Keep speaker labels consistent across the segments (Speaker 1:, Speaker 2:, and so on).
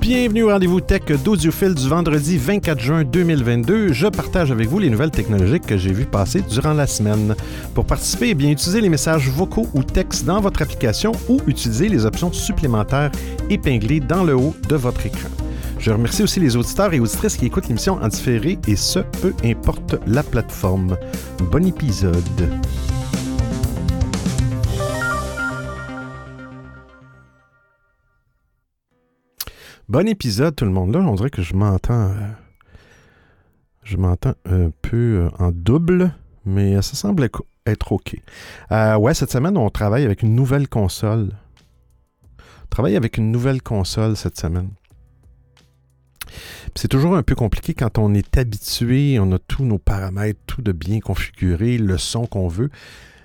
Speaker 1: Bienvenue au rendez-vous tech d'Audiophile du vendredi 24 juin 2022. Je partage avec vous les nouvelles technologiques que j'ai vues passer durant la semaine. Pour participer, eh bien, utilisez les messages vocaux ou textes dans votre application ou utilisez les options supplémentaires épinglées dans le haut de votre écran. Je remercie aussi les auditeurs et auditrices qui écoutent l'émission en différé et ce, peu importe la plateforme. Bon épisode. Bon épisode tout le monde. Là, on dirait que je m'entends. euh, je m'entends un peu euh, en double, mais ça semble être- OK. Euh, ouais, cette semaine, on travaille avec une nouvelle console. On travaille avec une nouvelle console cette semaine. C'est toujours un peu compliqué quand on est habitué, on a tous nos paramètres, tout de bien configuré, le son qu'on veut.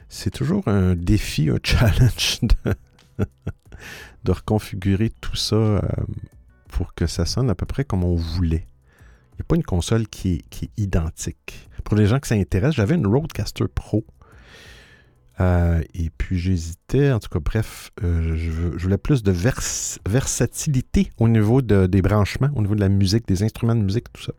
Speaker 1: C'est toujours un défi, un challenge de, reconfigurer tout ça pour que ça sonne à peu près comme on voulait. Il n'y a pas une console qui est, identique. Pour les gens qui s'intéressent, j'avais une Roadcaster Pro. Euh, et puis j'hésitais, en tout cas, bref, euh, je, voulais plus de vers- versatilité au niveau de- des branchements, au niveau de la musique, des instruments de musique, tout ça.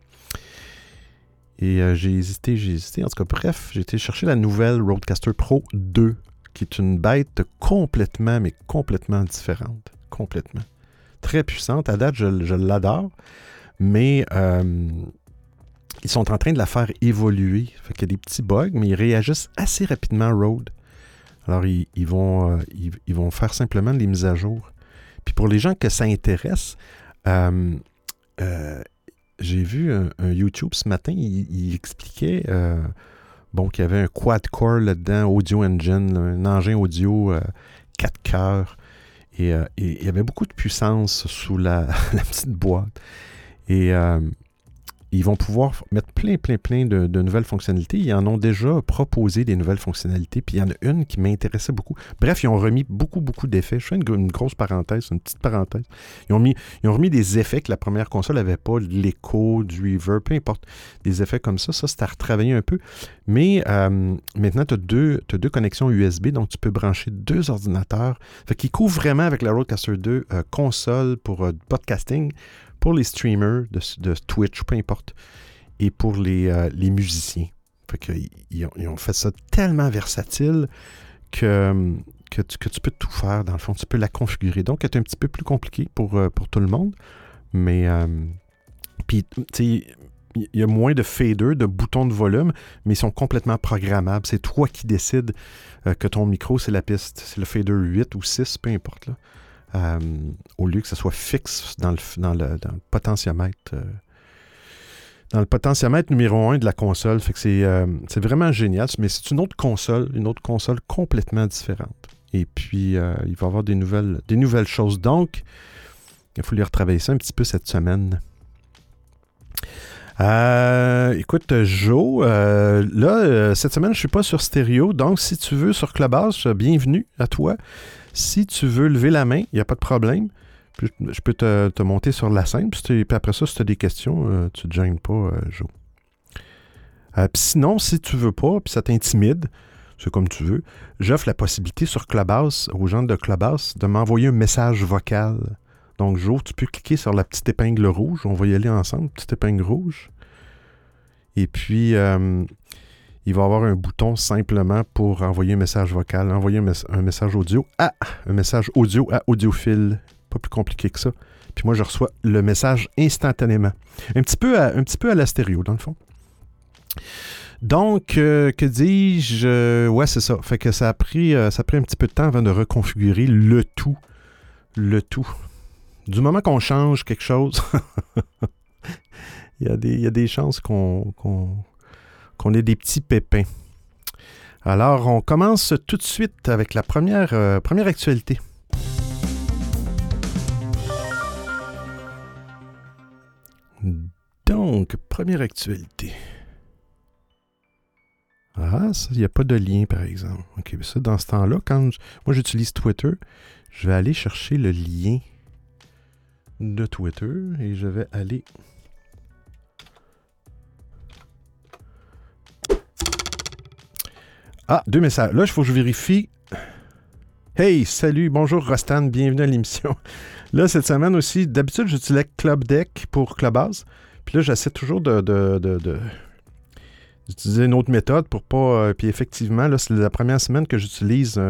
Speaker 1: Et euh, j'ai hésité, j'ai hésité. En tout cas, bref, j'ai été chercher la nouvelle Roadcaster Pro 2, qui est une bête complètement, mais complètement différente. Complètement. Très puissante. À date, je, l'adore. Mais euh, ils sont en train de la faire évoluer. Fait qu'il y a des petits bugs, mais ils réagissent assez rapidement. Alors, ils, ils vont, euh, ils, vont faire simplement les mises à jour. Puis pour les gens que ça intéresse, euh, j'ai vu un, YouTube ce matin, il, expliquait bon, qu'il y avait un quad-core là-dedans, Audio Engine, un engin audio euh, 4 cœurs. Et, euh, et il y avait beaucoup de puissance sous la, la petite boîte. Et euh, ils vont pouvoir mettre plein, plein, plein de, nouvelles fonctionnalités. Ils en ont déjà proposé des nouvelles fonctionnalités. Puis il y en a une qui m'intéressait beaucoup. Bref, ils ont remis beaucoup, beaucoup d'effets. Je fais une, gro- une grosse parenthèse, une petite parenthèse. Ils ont, remis des effets que la première console n'avait pas, l'écho, du reverb, peu importe. Des effets comme ça. Ça, c'est à retravailler un peu. Mais euh, maintenant, tu as deux, connexions USB, donc tu peux brancher deux ordinateurs. Fait qu'il couvre vraiment avec la Rodecaster 2 euh, console pour euh, podcasting, pour les streamers de, Twitch, peu importe, et pour les, euh, musiciens. Ils, ont, fait ça tellement versatile que, tu, que tu peux tout faire, dans le fond. Tu peux la configurer. Donc, c'est un petit peu plus compliqué pour, euh, pour tout le monde. Mais, euh, il y a moins de fader, de boutons de volume, mais ils sont complètement programmables. C'est toi qui décides euh, que ton micro, c'est la piste. C'est le fader 8 ou 6, peu importe. Euh, au lieu que ce soit fixe dans le, dans le, dans le potentiomètre. euh, dans le potentiomètre numéro 1 de la console. Fait que c'est euh, c'est vraiment génial. Mais c'est une autre console, une autre console complètement différente. Et puis, il va y avoir des nouvelles, des nouvelles choses. Donc, il faut lui retravailler ça un petit peu cette semaine. Écoute, Joe, là, cette semaine, je suis pas sur stéréo, donc si tu veux sur Clubhouse, bienvenue à toi. Si tu veux lever la main, il n'y a pas de problème. Je peux te, te monter sur la scène, puis, après ça, si tu as des questions, euh, tu te gênes pas, euh, Joe. Euh, puis sinon, si tu veux pas, puis ça t'intimide, c'est comme tu veux, j'offre la possibilité sur Clubhouse, aux gens de Clubhouse, de m'envoyer un message vocal. Donc, Joe, tu peux cliquer sur la petite épingle rouge. On va y aller ensemble, petite épingle rouge. Et puis, euh, il va avoir un bouton simplement pour envoyer un message vocal, envoyer un, mes- un message audio à un message audio à audiophile. Pas plus compliqué que ça. Puis moi, je reçois le message instantanément. Un petit peu à, un petit peu à la stéréo, dans le fond. Donc, euh, que dis-je? Ouais, c'est ça. Fait que ça a, pris, euh, ça a un petit peu de temps avant de reconfigurer le tout. Le tout. Du moment qu'on change quelque chose, il, y a des, chances qu'on- qu'on ait des petits pépins. Alors, on commence tout de suite avec la première, euh, actualité. Donc, première actualité. Ah, il n'y a pas de lien, par exemple. OK, mais ça, dans ce temps-là, quand moi j'utilise Twitter, je vais aller chercher le lien de Twitter et je vais aller. Ah, deux messages. Là, il faut que je vérifie. Hey, salut, bonjour Rostan, bienvenue à l'émission. Là, cette semaine aussi, d'habitude, j'utilise Club Deck pour Clubhouse. Puis là, j'essaie toujours de, d'utiliser une autre méthode pour pas. Euh, puis effectivement, là, c'est la première semaine que j'utilise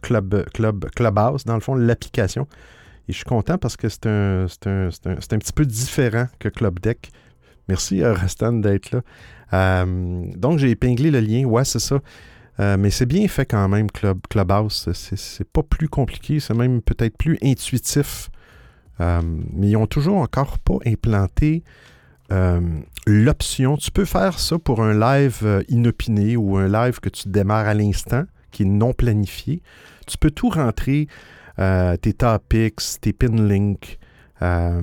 Speaker 1: Club, Club, Clubhouse, dans le fond, l'application. Et je suis content parce que c'est un, un, un, petit peu différent que Club Deck. Merci, euh, Rastan, d'être là. Euh, donc, j'ai épinglé le lien. Ouais, c'est ça. Euh, mais c'est bien fait quand même, Club, Clubhouse. C'est pas plus compliqué, c'est même peut-être plus intuitif. mais ils ont toujours encore pas implanté l'option. Tu peux faire ça pour un live inopiné ou un live que tu démarres à l'instant, qui est non planifié. Tu peux tout rentrer, tes topics, tes pin links, euh,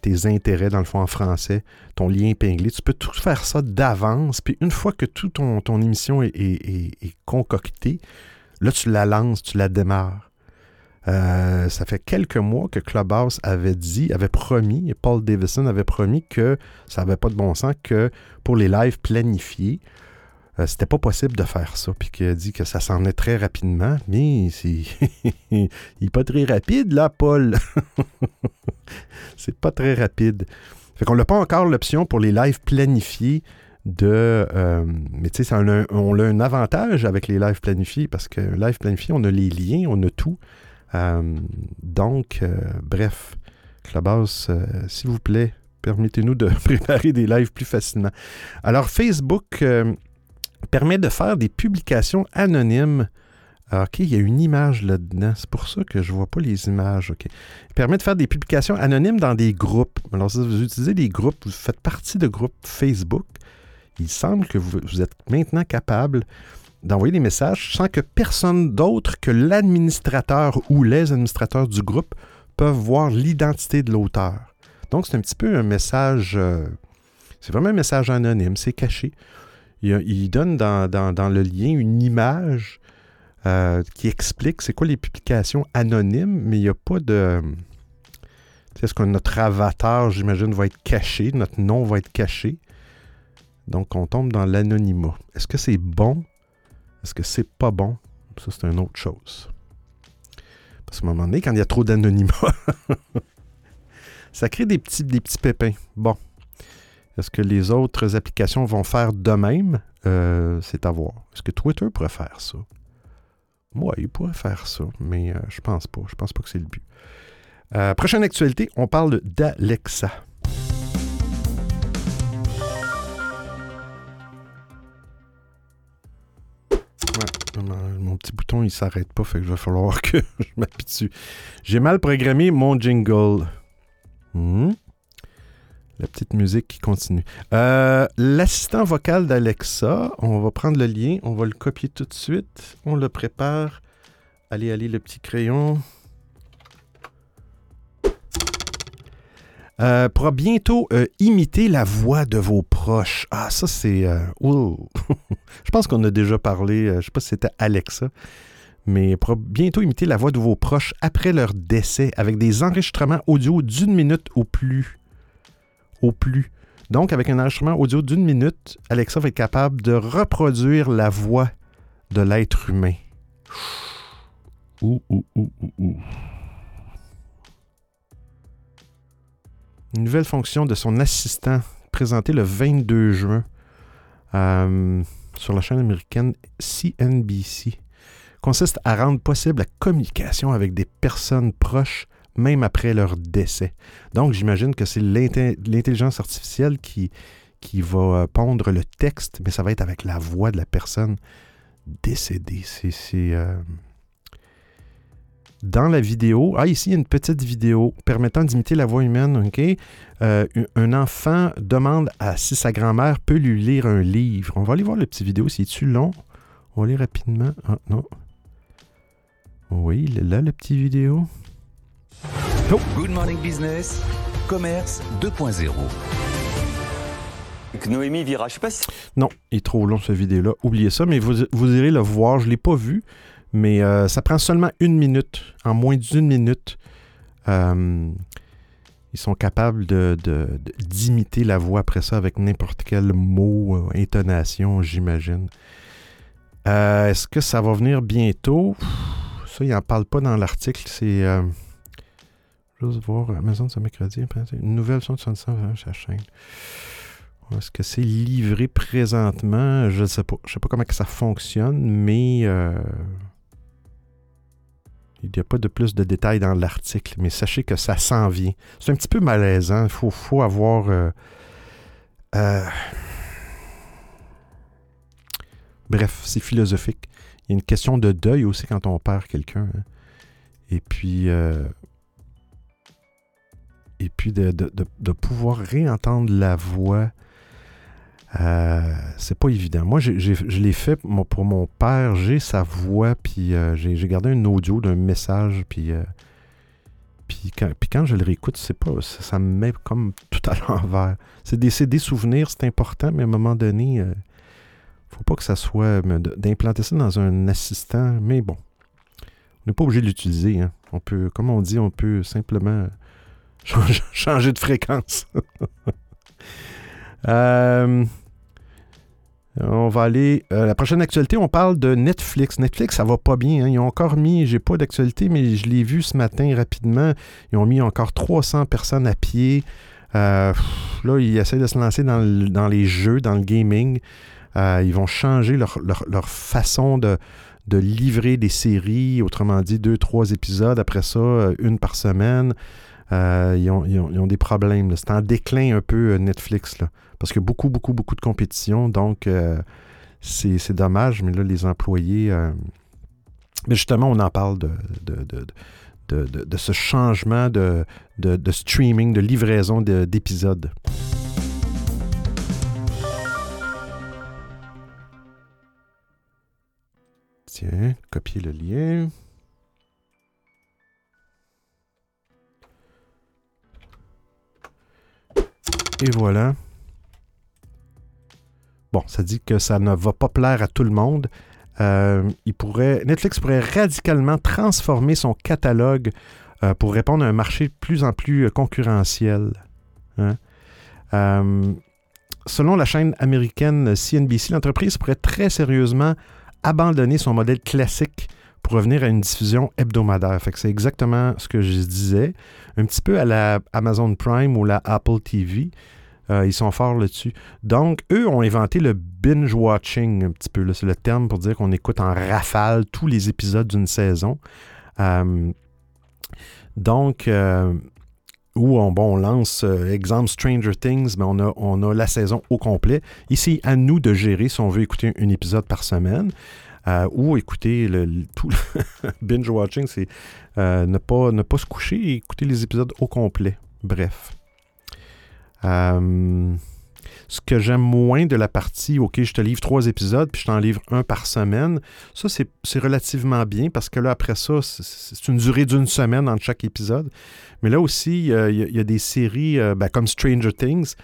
Speaker 1: tes intérêts, dans le fond, en français, ton lien épinglé. Tu peux tout faire ça d'avance. Puis une fois que toute ton, émission est, concoctée, là, tu la lances, tu la démarres. Euh, ça fait quelques mois que Clubhouse avait dit, avait promis, Paul Davison avait promis que ça n'avait pas de bon sens que pour les lives planifiés, euh, c'était pas possible de faire ça, puis qu'il a dit que ça s'en est très rapidement, mais c'est. il n'est pas très rapide, là, Paul. c'est pas très rapide. Fait qu'on n'a pas encore l'option pour les lives planifiés de. Euh, mais tu sais, on a un avantage avec les lives planifiés parce que live planifié, on a les liens, on a tout. Euh, donc, bref, Clubhouse, s'il vous plaît, permettez-nous de préparer des lives plus facilement. Alors, Facebook permet de faire des publications anonymes. Ah, OK, il y a une image là-dedans. C'est pour ça que je ne vois pas les images. OK. Il permet de faire des publications anonymes dans des groupes. Alors, si vous utilisez des groupes, vous faites partie de groupes Facebook, il semble que vous, êtes maintenant capable d'envoyer des messages sans que personne d'autre que l'administrateur ou les administrateurs du groupe peuvent voir l'identité de l'auteur. Donc, c'est un petit peu un message. Euh, c'est vraiment un message anonyme, c'est caché il, donne dans, le lien une image euh, qui explique c'est quoi les publications anonymes, mais il n'y a pas de. Est-ce que notre avatar, j'imagine, va être caché, notre nom va être caché. Donc, on tombe dans l'anonymat. Est-ce que c'est bon? Est-ce que c'est pas bon? Ça, c'est une autre chose. Parce qu'à un moment donné, quand il y a trop d'anonymat, ça crée des petits, des petits pépins. Bon. Est-ce que les autres applications vont faire de même? Euh, c'est à voir. Est-ce que Twitter pourrait faire ça? Oui, il pourrait faire ça, mais euh, je pense pas. Je pense pas que c'est le but. Euh, prochaine actualité, on parle d'Alexa. mon petit bouton, il s'arrête pas, fait que je va falloir que je m'habitue. J'ai mal programmé mon jingle. Hmm? La petite musique qui continue. Euh, l'assistant vocal d'Alexa, on va prendre le lien, on va le copier tout de suite. On le prépare. Allez, allez, le petit crayon. Euh, pourra bientôt euh, imiter la voix de vos proches. Ah, ça, c'est. Euh, je pense qu'on a déjà parlé. je ne sais pas si c'était Alexa. Mais pourra bientôt imiter la voix de vos proches après leur décès avec des enregistrements audio d'une minute ou plus au plus. Donc, avec un enregistrement audio d'une minute, Alexa va être capable de reproduire la voix de l'être humain. Une nouvelle fonction de son assistant présentée le 22 juin euh, sur la chaîne américaine CNBC consiste à rendre possible la communication avec des personnes proches même après leur décès. Donc, j'imagine que c'est l'intelligence artificielle qui, qui va euh, pondre le texte, mais ça va être avec la voix de la personne décédée. C'est. Euh, dans la vidéo, ah, ici, il y a une petite vidéo permettant d'imiter la voix humaine. OK? Euh, un enfant demande à si sa grand-mère peut lui lire un livre. On va aller voir le petit vidéo. C'est-tu long? On va aller rapidement. Ah, non. Oui, là, le petit vidéo.
Speaker 2: Good Morning Business, commerce 2.0. Noémie Vira, je sais pas si...
Speaker 1: Non, il est trop long cette vidéo-là. Oubliez ça, mais vous, irez le voir. Je ne l'ai pas vu, mais euh, ça prend seulement une minute. En moins d'une minute, euh, ils sont capables d'imiter la voix après ça avec n'importe quel mot, euh, intonation, j'imagine. Est-ce que ça va venir bientôt? ça, il n'en parle pas dans l'article. C'est. Voir Amazon ce mercredi. Une nouvelle son de 75 sur la chaîne. Est-ce que c'est livré présentement? Je ne sais pas. Je sais pas comment que ça fonctionne, mais euh, il n'y a pas de plus de détails dans l'article. Mais sachez que ça s'en vient. C'est un petit peu malaisant. Il faut, faut, avoir. Euh, euh, bref, c'est philosophique. Il y a une question de deuil aussi quand on perd quelqu'un. Hein. Et puis. Et puis de, de, pouvoir réentendre la voix euh, c'est pas évident. Moi, je l'ai fait pour mon père. J'ai sa voix, puis euh, j'ai gardé un audio d'un message, puis, euh, puis, quand, je le réécoute, c'est pas, ça, me met comme tout à l'envers. C'est des, des, souvenirs, c'est important, mais à un moment donné, faut pas que ça soit d'implanter ça dans un assistant. Mais bon, on n'est pas obligé de l'utiliser. Hein. On peut, comme on dit, on peut simplement changer de fréquence. euh, on va aller. Euh, la prochaine actualité, on parle de Netflix. Netflix, ça va pas bien. Hein. Ils ont encore mis, j'ai pas d'actualité, mais je l'ai vu ce matin rapidement. Ils ont mis encore 300 personnes à pied. Euh, là, ils essaient de se lancer dans, les jeux, dans le gaming. Ils vont changer leur, façon de, livrer des séries. Autrement dit, deux, trois épisodes. Après ça, une par semaine. Ils, ont, des problèmes. C'est en déclin un peu Netflix. Là parce a beaucoup, beaucoup, beaucoup de compétition. Donc, euh, c'est dommage, mais là, les employés. Euh, mais justement, on en parle de, de, ce changement de, streaming, de livraison d'épisodes. Tiens, copier le lien. Et voilà. Bon, ça dit que ça ne va pas plaire à tout le monde. Euh, Netflix pourrait radicalement transformer son catalogue euh, pour répondre à un marché de plus en plus euh, concurrentiel. Hein. selon la chaîne américaine CNBC, l'entreprise pourrait très sérieusement abandonner son modèle classique pour revenir à une diffusion hebdomadaire. c'est exactement ce que je disais. Un petit peu à la Amazon Prime ou la Apple TV. Euh, ils sont forts là-dessus. Donc, eux ont inventé le binge-watching un petit peu. C'est le terme pour dire qu'on écoute en rafale tous les épisodes d'une saison. Euh, donc, euh, où on, lance, exemple Stranger Things, mais on a la saison au complet. Ici, à nous de gérer si on veut écouter un épisode par semaine. Ou écouter le, tout binge watching, c'est ne, pas, ne pas se coucher et écouter les épisodes au complet. Bref. Euh, ce que j'aime moins de la partie, OK, je te livre trois épisodes, puis je t'en livre un par semaine, ça, c'est relativement bien parce que là, après ça, c'est une durée d'une semaine entre chaque épisode. Mais là aussi, il y, a des séries euh, ben, comme Stranger Things,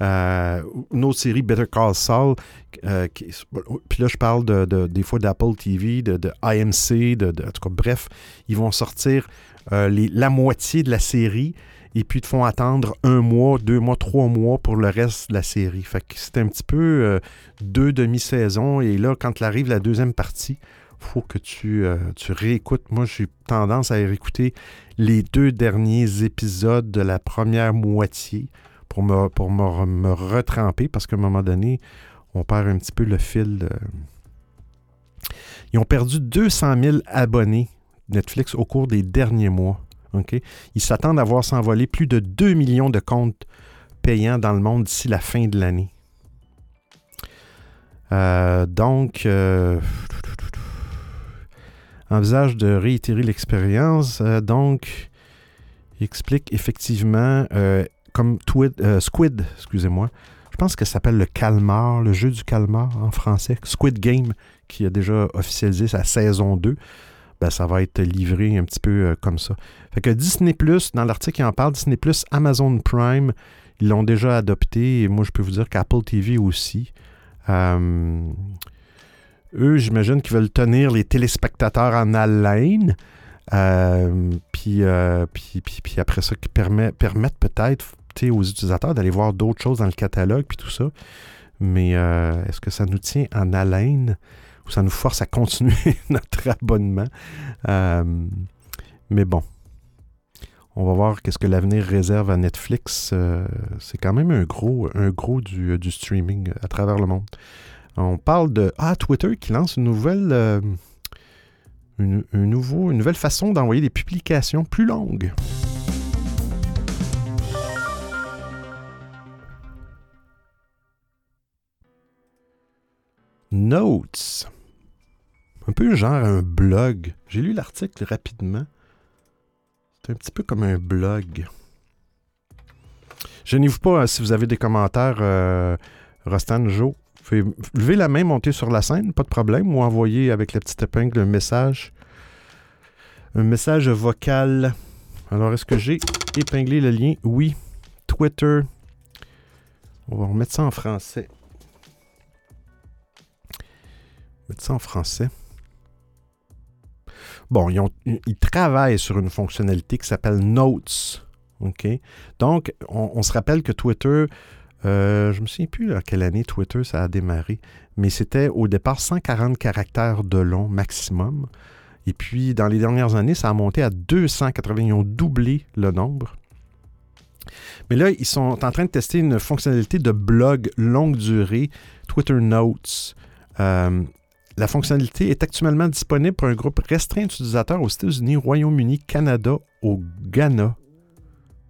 Speaker 1: euh, une autre série, Better Call Saul, puis là, je parle de, des fois d'Apple TV, de, IMC, de, en tout cas, bref, ils vont sortir la moitié de la série et puis te font attendre un mois, deux mois, trois mois pour le reste de la série. Fait que c'est un petit peu euh, deux demi-saisons. Et là, quand arrive la deuxième partie, faut que tu, euh, tu réécoutes. Moi, j'ai tendance à réécouter les deux derniers épisodes de la première moitié pour me, pour me, retremper parce qu'à un moment donné, on perd un petit peu le fil. Ils ont perdu 200 000 abonnés Netflix au cours des derniers mois. Ils s'attendent à voir s'envoler plus de 2 millions de comptes payants dans le monde d'ici la fin de l'année. Euh, donc, euh, envisage de réitérer l'expérience. Euh, donc, explique effectivement, comme Squid, excusez-moi, je pense que ça s'appelle le calmar, le jeu du calmar en français, Squid Game, qui a déjà officialisé sa saison 2 ben, ça va être livré un petit peu euh, comme ça. Fait que Disney dans l'article, il en parle, Disney Amazon Prime, ils l'ont déjà adopté. Et moi, je peux vous dire qu'Apple TV aussi. Euh, eux, j'imagine qu'ils veulent tenir les téléspectateurs en haleine. Euh, puis, après ça, qui permet, permettent peut-être aux utilisateurs d'aller voir d'autres choses dans le catalogue, puis tout ça. Mais est-ce que ça nous tient en haleine? ça nous force à continuer notre abonnement? Euh, mais bon, on va voir qu'est-ce que l'avenir réserve à Netflix. Euh, c'est quand même un gros, du, streaming à travers le monde. On parle de ah, Twitter qui lance euh, une nouvelle façon d'envoyer des publications plus longues. Notes. Un peu genre un blog. J'ai lu l'article rapidement. C'est un petit peu comme un blog. Je vous pas hein, si vous avez des commentaires, euh, Rostan, Joe. Lever la main, monter sur la scène, pas de problème, ou envoyer avec la petite épingle un message. Un message vocal. Alors, est-ce que j'ai épinglé le lien? Oui. Twitter. On va remettre ça en français. Mettre ça en français. Bon, ils, travaillent sur une fonctionnalité qui s'appelle Notes. Donc, on, se rappelle que Twitter, euh, je ne me souviens plus à quelle année Twitter ça a démarré, mais c'était au départ 140 caractères de long maximum. Et puis, dans les dernières années, ça a monté à 280. Ils ont doublé le nombre. Mais là, ils sont en train de tester une fonctionnalité de blog longue durée, Twitter Notes. Euh, la fonctionnalité est actuellement disponible pour un groupe restreint d'utilisateurs aux États-Unis, Royaume-Uni, Canada, au Ghana.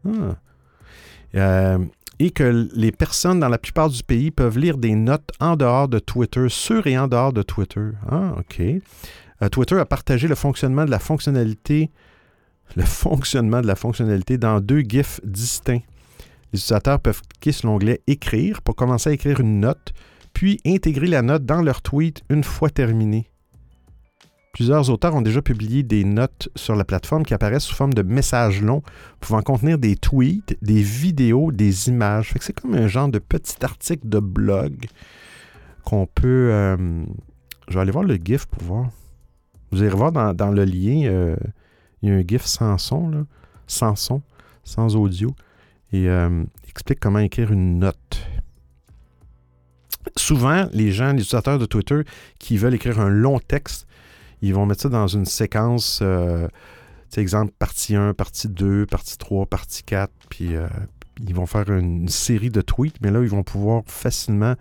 Speaker 1: Ah. Euh, et que les personnes dans la plupart du pays peuvent lire des notes en dehors de Twitter, sur et en dehors de Twitter. Ah, OK. Euh, Twitter a partagé le fonctionnement de la fonctionnalité, le fonctionnement de la fonctionnalité dans deux GIFs distincts. Les utilisateurs peuvent cliquer sur l'onglet Écrire pour commencer à écrire une note, puis intégrer la note dans leur tweet une fois terminé. Plusieurs auteurs ont déjà publié des notes sur la plateforme qui apparaissent sous forme de messages longs pouvant contenir des tweets, des vidéos, des images. c'est comme un genre de petit article de blog qu'on peut... Euh, je vais aller voir le GIF pour voir. Vous allez voir dans, le lien, euh, il y a un GIF sans son, sans son, sans audio, et euh, explique comment écrire une note souvent, les gens, les utilisateurs de Twitter qui veulent écrire un long texte, ils vont mettre ça dans une séquence, euh, exemple, partie 1, partie 2, partie 3, partie 4, puis euh, ils vont faire une série de tweets, mais là, ils vont pouvoir facilement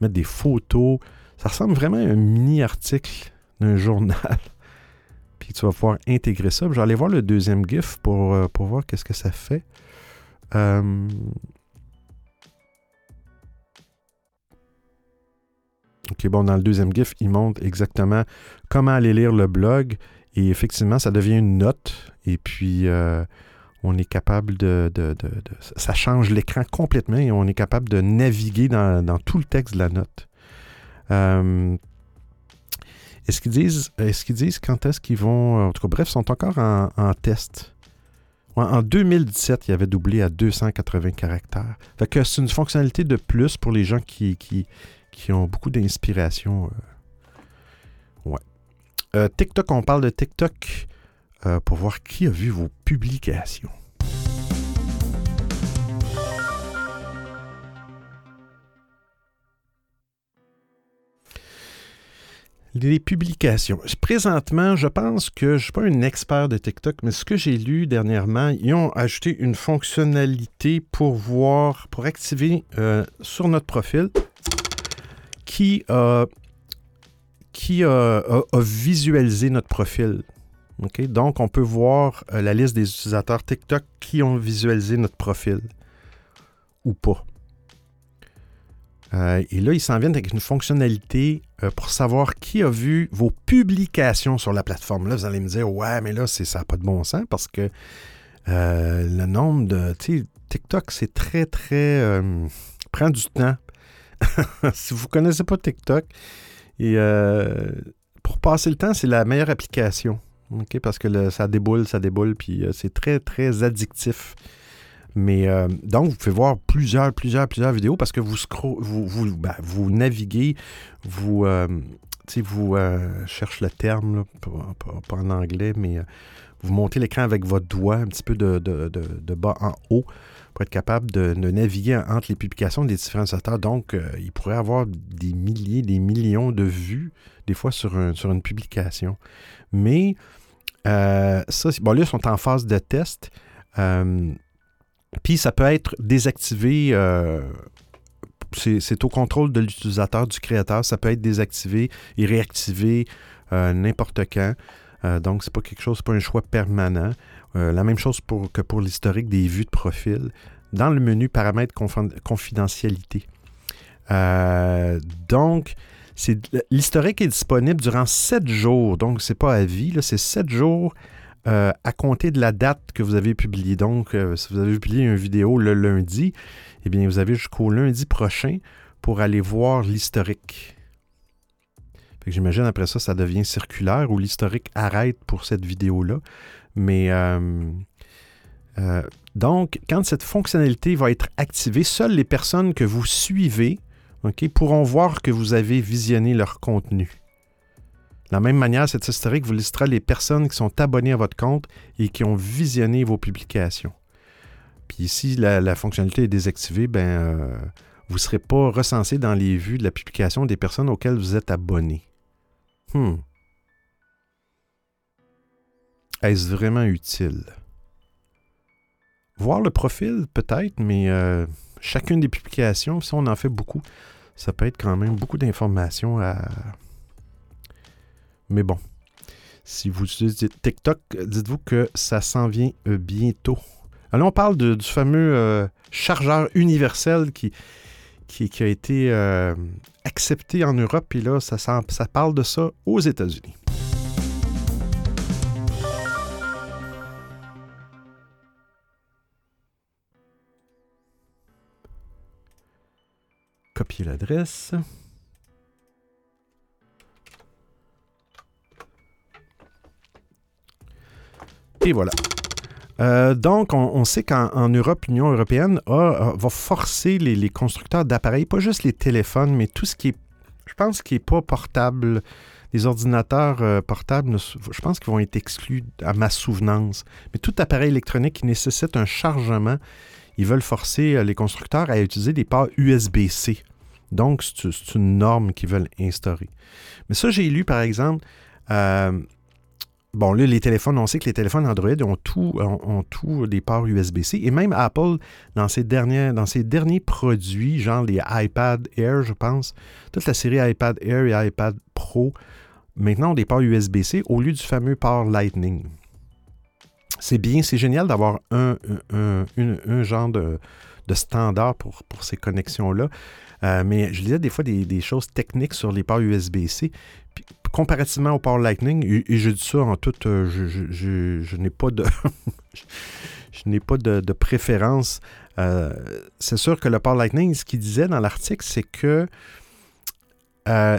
Speaker 1: mettre des photos. Ça ressemble vraiment à un mini-article d'un journal. puis tu vas pouvoir intégrer ça. Je vais aller voir le deuxième GIF pour, euh, pour voir qu'est-ce que ça fait. OK, bon, dans le deuxième GIF, il montre exactement comment aller lire le blog. Et effectivement, ça devient une note. Et puis, euh, on est capable de, Ça change l'écran complètement et on est capable de naviguer dans, tout le texte de la note. Euh, est-ce qu'ils disent, est-ce qu'ils disent quand est-ce qu'ils vont. En tout cas, bref, sont encore en, test. En 2017, il avait doublé à 280 caractères. Fait que c'est une fonctionnalité de plus pour les gens qui, qui ont beaucoup d'inspiration. Euh, ouais. Euh, TikTok, on parle de TikTok euh, pour voir qui a vu vos publications. Les publications. Présentement, je pense que je ne suis pas un expert de TikTok, mais ce que j'ai lu dernièrement, ils ont ajouté une fonctionnalité pour voir, pour activer sur notre profil qui, a, qui a, visualisé notre profil. Donc, on peut voir euh, la liste des utilisateurs TikTok qui ont visualisé notre profil ou pas. Euh, et là, ils s'en viennent avec une fonctionnalité euh, pour savoir qui a vu vos publications sur la plateforme. Là, vous allez me dire, ouais, mais là, ça n'a pas de bon sens parce que le nombre de. TikTok, c'est très, très. prend du temps si vous ne connaissez pas TikTok, et, euh, pour passer le temps, c'est la meilleure application. parce que ça déboule, ça déboule, puis euh, c'est très, très addictif. Mais euh, donc, vous pouvez voir plusieurs, plusieurs, plusieurs vidéos parce que vous, vous, vous, ben, vous, naviguez, vous, vous cherchez le terme, pas, en anglais, mais vous montez l'écran avec votre doigt un petit peu de, bas en haut pour être capable de, naviguer entre les publications des différents auteurs. Donc, euh, il pourrait avoir des milliers, des millions de vues, des fois sur, une publication. Mais, euh, ça, bon, là, ils sont en phase de test. Euh, puis, ça peut être désactivé c'est au contrôle de l'utilisateur, du créateur. Ça peut être désactivé et réactivé n'importe quand. Donc, donc, c'est pas quelque chose, pas un choix permanent. Euh, la même chose pour, que pour l'historique des vues de profil. Dans le menu paramètres confidentialité. Euh, donc, l'historique est disponible durant 7 jours. Donc, c'est pas à vie, c'est 7 jours euh, à compter de la date que vous avez publiée. Donc, si vous avez publié une vidéo le lundi, eh bien, vous avez jusqu'au lundi prochain pour aller voir l'historique. J'imagine après ça, ça devient circulaire ou l'historique arrête pour cette vidéo-là. Mais euh, euh, donc, quand cette fonctionnalité va être activée, seules les personnes que vous suivez pourront voir que vous avez visionné leur contenu. De la même manière, cette historique vous listera les personnes qui sont abonnées à votre compte et qui ont visionné vos publications. Puis si la, fonctionnalité est désactivée, ben, euh, vous ne serez pas recensé dans les vues de la publication des personnes auxquelles vous êtes abonné. Hmm. Est-ce vraiment utile? Voir le profil, peut-être, mais euh, chacune des publications, si on en fait beaucoup, ça peut être quand même beaucoup d'informations à. Mais bon. Si vous utilisez TikTok, dites-vous que ça s'en vient euh, bientôt. Alors, on parle du fameux euh, chargeur universel qui, qui, a été accepté en Europe, et là, ça, ça parle de ça aux États-Unis. copier l'adresse. Et voilà. Euh, donc, on, sait qu'en Europe, l'Union européenne va forcer les, constructeurs d'appareils, pas juste les téléphones, mais tout ce qui est, je pense, qui n'est pas portable, les ordinateurs euh, portables, je pense qu'ils vont être exclus à ma souvenance. Mais tout appareil électronique qui nécessite un chargement ils veulent forcer euh, les constructeurs à utiliser des ports USB-C. Donc, c'est une norme qu'ils veulent instaurer. Mais ça, j'ai lu, par exemple, bon, là, les téléphones, on sait que les téléphones Android ont tout, ont, tout des ports USB-C. Et même Apple, dans ses, derniers, dans ses derniers produits, genre les iPad Air, je pense, toute la série iPad Air et iPad Pro, maintenant ont des ports USB-C au lieu du fameux port Lightning c'est bien, c'est génial d'avoir un, genre de, standard pour, ces connexions-là. Euh, mais je lisais des fois des, choses techniques sur les ports USB-C. Comparativement au port Lightning, et, je dis ça en tout, euh, je, n'ai pas de. je n'ai pas de, préférence. Euh, c'est sûr que le port Lightning, ce qu'il disait dans l'article, c'est que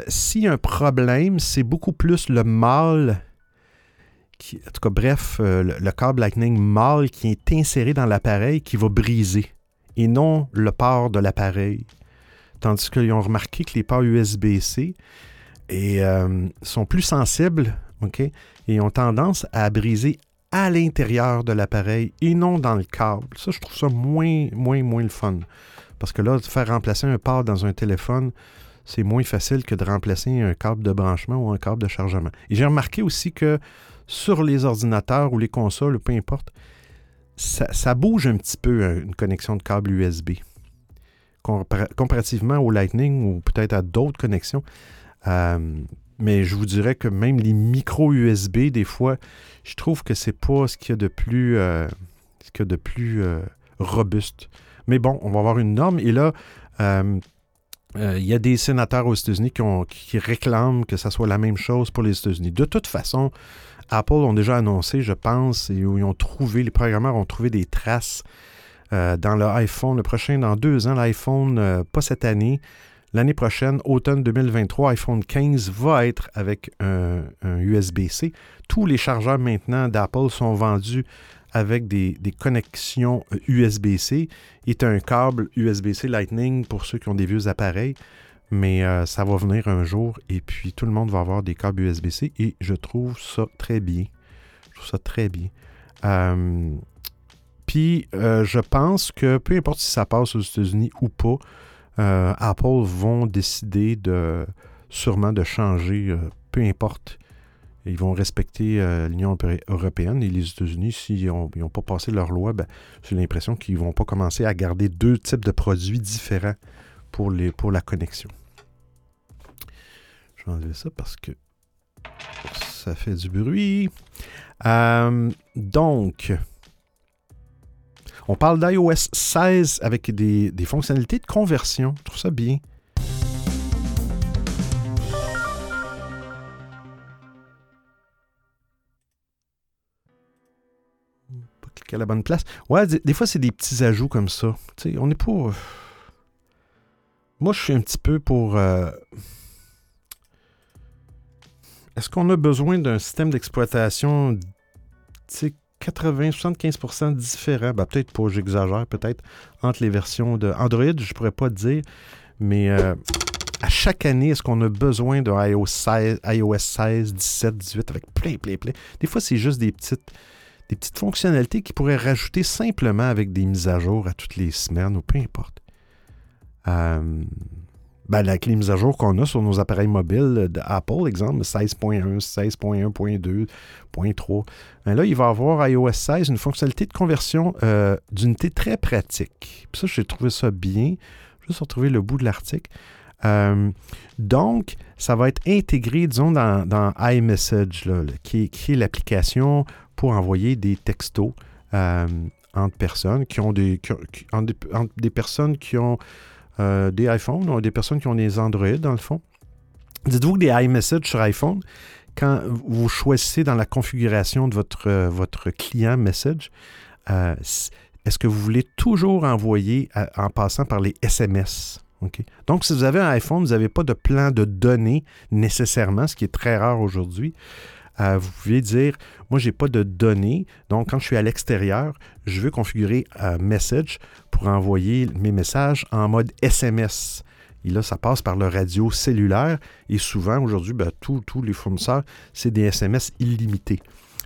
Speaker 1: s'il y a un problème, c'est beaucoup plus le mal en tout cas, bref, euh, le, câble Lightning mâle qui est inséré dans l'appareil qui va briser et non le port de l'appareil. Tandis qu'ils ont remarqué que les ports USB-C euh, sont plus sensibles ok, et ont tendance à briser à l'intérieur de l'appareil et non dans le câble. Ça, je trouve ça moins, moins, moins le fun. Parce que là, faire remplacer un port dans un téléphone, c'est moins facile que de remplacer un câble de branchement ou un câble de chargement. Et j'ai remarqué aussi que sur les ordinateurs ou les consoles, peu importe, ça, bouge un petit peu euh, une connexion de câble USB. comparativement au Lightning ou peut-être à d'autres connexions. Euh, mais je vous dirais que même les micros USB, des fois, je trouve que c'est pas ce qu'il y a de plus, euh, ce de plus robuste. Mais bon, on va avoir une norme. Et là, il y a des sénateurs aux États-Unis qui, réclament que ça soit la même chose pour les États-Unis. De toute façon, Apple ont déjà annoncé, je pense, et où ils ont trouvé, les programmeurs ont trouvé des traces euh, dans le iPhone. Le prochain, dans deux ans, l'iPhone, euh, pas cette année, l'année prochaine, automne 2023, iPhone 15 va être avec un, USB-C. Tous les chargeurs maintenant d'Apple sont vendus avec des, connexions USB-C et un câble USB-C Lightning pour ceux qui ont des vieux appareils mais euh, ça va venir un jour et puis tout le monde va avoir des câbles USB-C et je trouve ça très bien. Je trouve ça très bien. Euh, puis, euh, je pense que peu importe si ça passe aux États-Unis ou pas, Apple vont décider de sûrement de changer, peu importe. Ils vont respecter l'Union européenne et les États-Unis. S'ils n'ont pas passé leur loi, ben, j'ai l'impression qu'ils ne vont pas commencer à garder deux types de produits différents pour, pour la connexion. Je vais enlever ça parce que ça fait du bruit. Euh, donc, on parle d'iOS 16 avec des, fonctionnalités de conversion. Je trouve ça bien. Pas cliquer à la bonne place. Ouais, des, fois, c'est des petits ajouts comme ça. on n'est pas. Euh, moi, je suis un petit peu pour. Euh, est-ce qu'on a besoin d'un système d'exploitation 80-75% différent? Ben, peut-être pas, j'exagère, peut-être, entre les versions de Android, je pourrais pas dire, mais euh, à chaque année, est-ce qu'on a besoin de iOS 16, iOS 16, 17, 18 avec plein, plein, plein? Des fois, c'est juste des petites, des petites fonctionnalités qui pourraient rajouter simplement avec des mises à jour à toutes les semaines ou peu importe. Euh, ben, la clé mise à jour qu'on a sur nos appareils mobiles d'Apple, exemple 16.1, 16.1.2.3, ben là, il va avoir iOS 16 une fonctionnalité de conversion euh, d'unité très pratique. Puis ça, j'ai trouvé ça bien. Je vais retrouver le bout de l'article. Euh, donc, ça va être intégré, disons, dans, iMessage, qui, est l'application pour envoyer des textos euh, entre personnes qui ont des, entre des personnes qui ont euh, des iPhones, des personnes qui ont des Android dans le fond. Dites-vous que des iMessage sur iPhone, quand vous choisissez dans la configuration de votre, euh, votre client message, euh, est-ce que vous voulez toujours envoyer en passant par les SMS? Donc, si vous avez un iPhone, vous n'avez pas de plan de données nécessairement, ce qui est très rare aujourd'hui. Vous pouvez dire, moi, je n'ai pas de données, donc quand je suis à l'extérieur, je veux configurer un Message pour envoyer mes messages en mode SMS. Et là, ça passe par le radio cellulaire. Et souvent, aujourd'hui, ben, tous les fournisseurs, c'est des SMS illimités.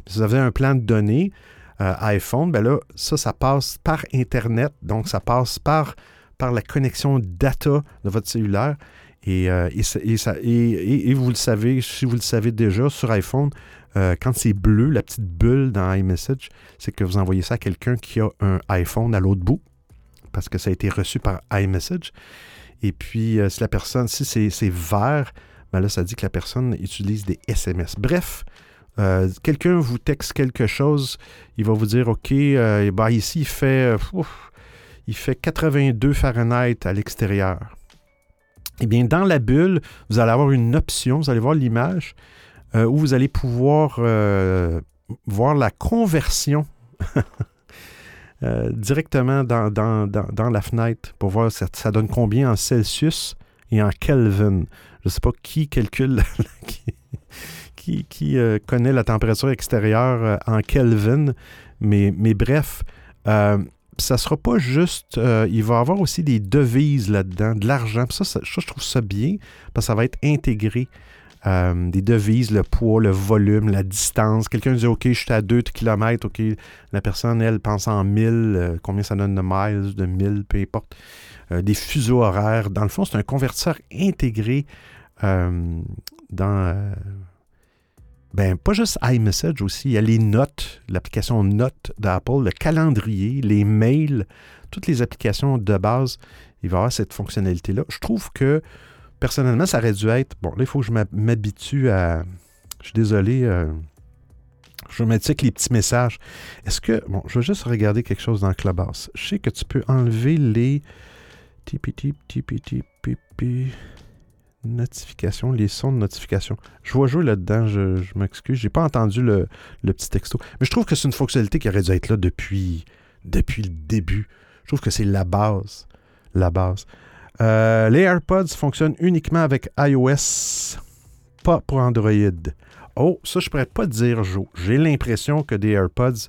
Speaker 1: Si vous avez un plan de données euh, iPhone, ben là, ça, ça passe par Internet. Donc, ça passe par la connexion data de votre cellulaire. Et, euh, et, vous le savez, si vous le savez déjà, sur iPhone, euh, quand c'est bleu, la petite bulle dans iMessage, c'est que vous envoyez ça à quelqu'un qui a un iPhone à l'autre bout parce que ça a été reçu par iMessage. Et puis, euh, si la personne, si c'est vert, ben là, ça dit que la personne utilise des SMS. Bref, euh, quelqu'un vous texte quelque chose, il va vous dire, OK, euh, ben ici, il fait, il fait 82 Fahrenheit à l'extérieur. Eh bien, dans la bulle, vous allez avoir une option, vous allez voir l'image, où vous allez pouvoir voir la conversion Euh, directement dans, dans, la fenêtre pour voir ça, ça donne combien en Celsius et en Kelvin. Je ne sais pas qui calcule, qui, qui, euh, connaît la température extérieure euh, en Kelvin, mais, mais bref, ça sera pas juste. il va y avoir aussi des devises là-dedans, de l'argent. Ça, je trouve ça bien parce que ça va être intégré euh, des devises, le poids, le volume, la distance. Quelqu'un dit OK, je suis à 2 km, OK, la personne, elle, pense en 1000, euh, combien ça donne de miles, de 1000, peu importe. Euh, des fuseaux horaires. Dans le fond, c'est un convertisseur intégré dans. Ben, pas juste iMessage aussi, il y a les notes, l'application Notes d'Apple, le calendrier, les mails, toutes les applications de base, il va y avoir cette fonctionnalité-là. Je trouve que personnellement, ça aurait dû être. Bon, là, il faut que je m'habitue à. Je suis désolé. Euh, je mettre avec les petits messages. Est-ce que. Bon, je vais juste regarder quelque chose dans Clubhouse. Je sais que tu peux enlever les. TPT, TPT, PP. Notification, les sons de notification. Je vois jouer là-dedans, je, je m'excuse. J'ai pas entendu le, petit texto. Mais je trouve que c'est une fonctionnalité qui aurait dû être là depuis, depuis le début. Je trouve que c'est la base. La base. Euh, les AirPods fonctionnent uniquement avec iOS, pas pour Android. Oh, ça, je pourrais pas dire, Joe. J'ai l'impression que des AirPods,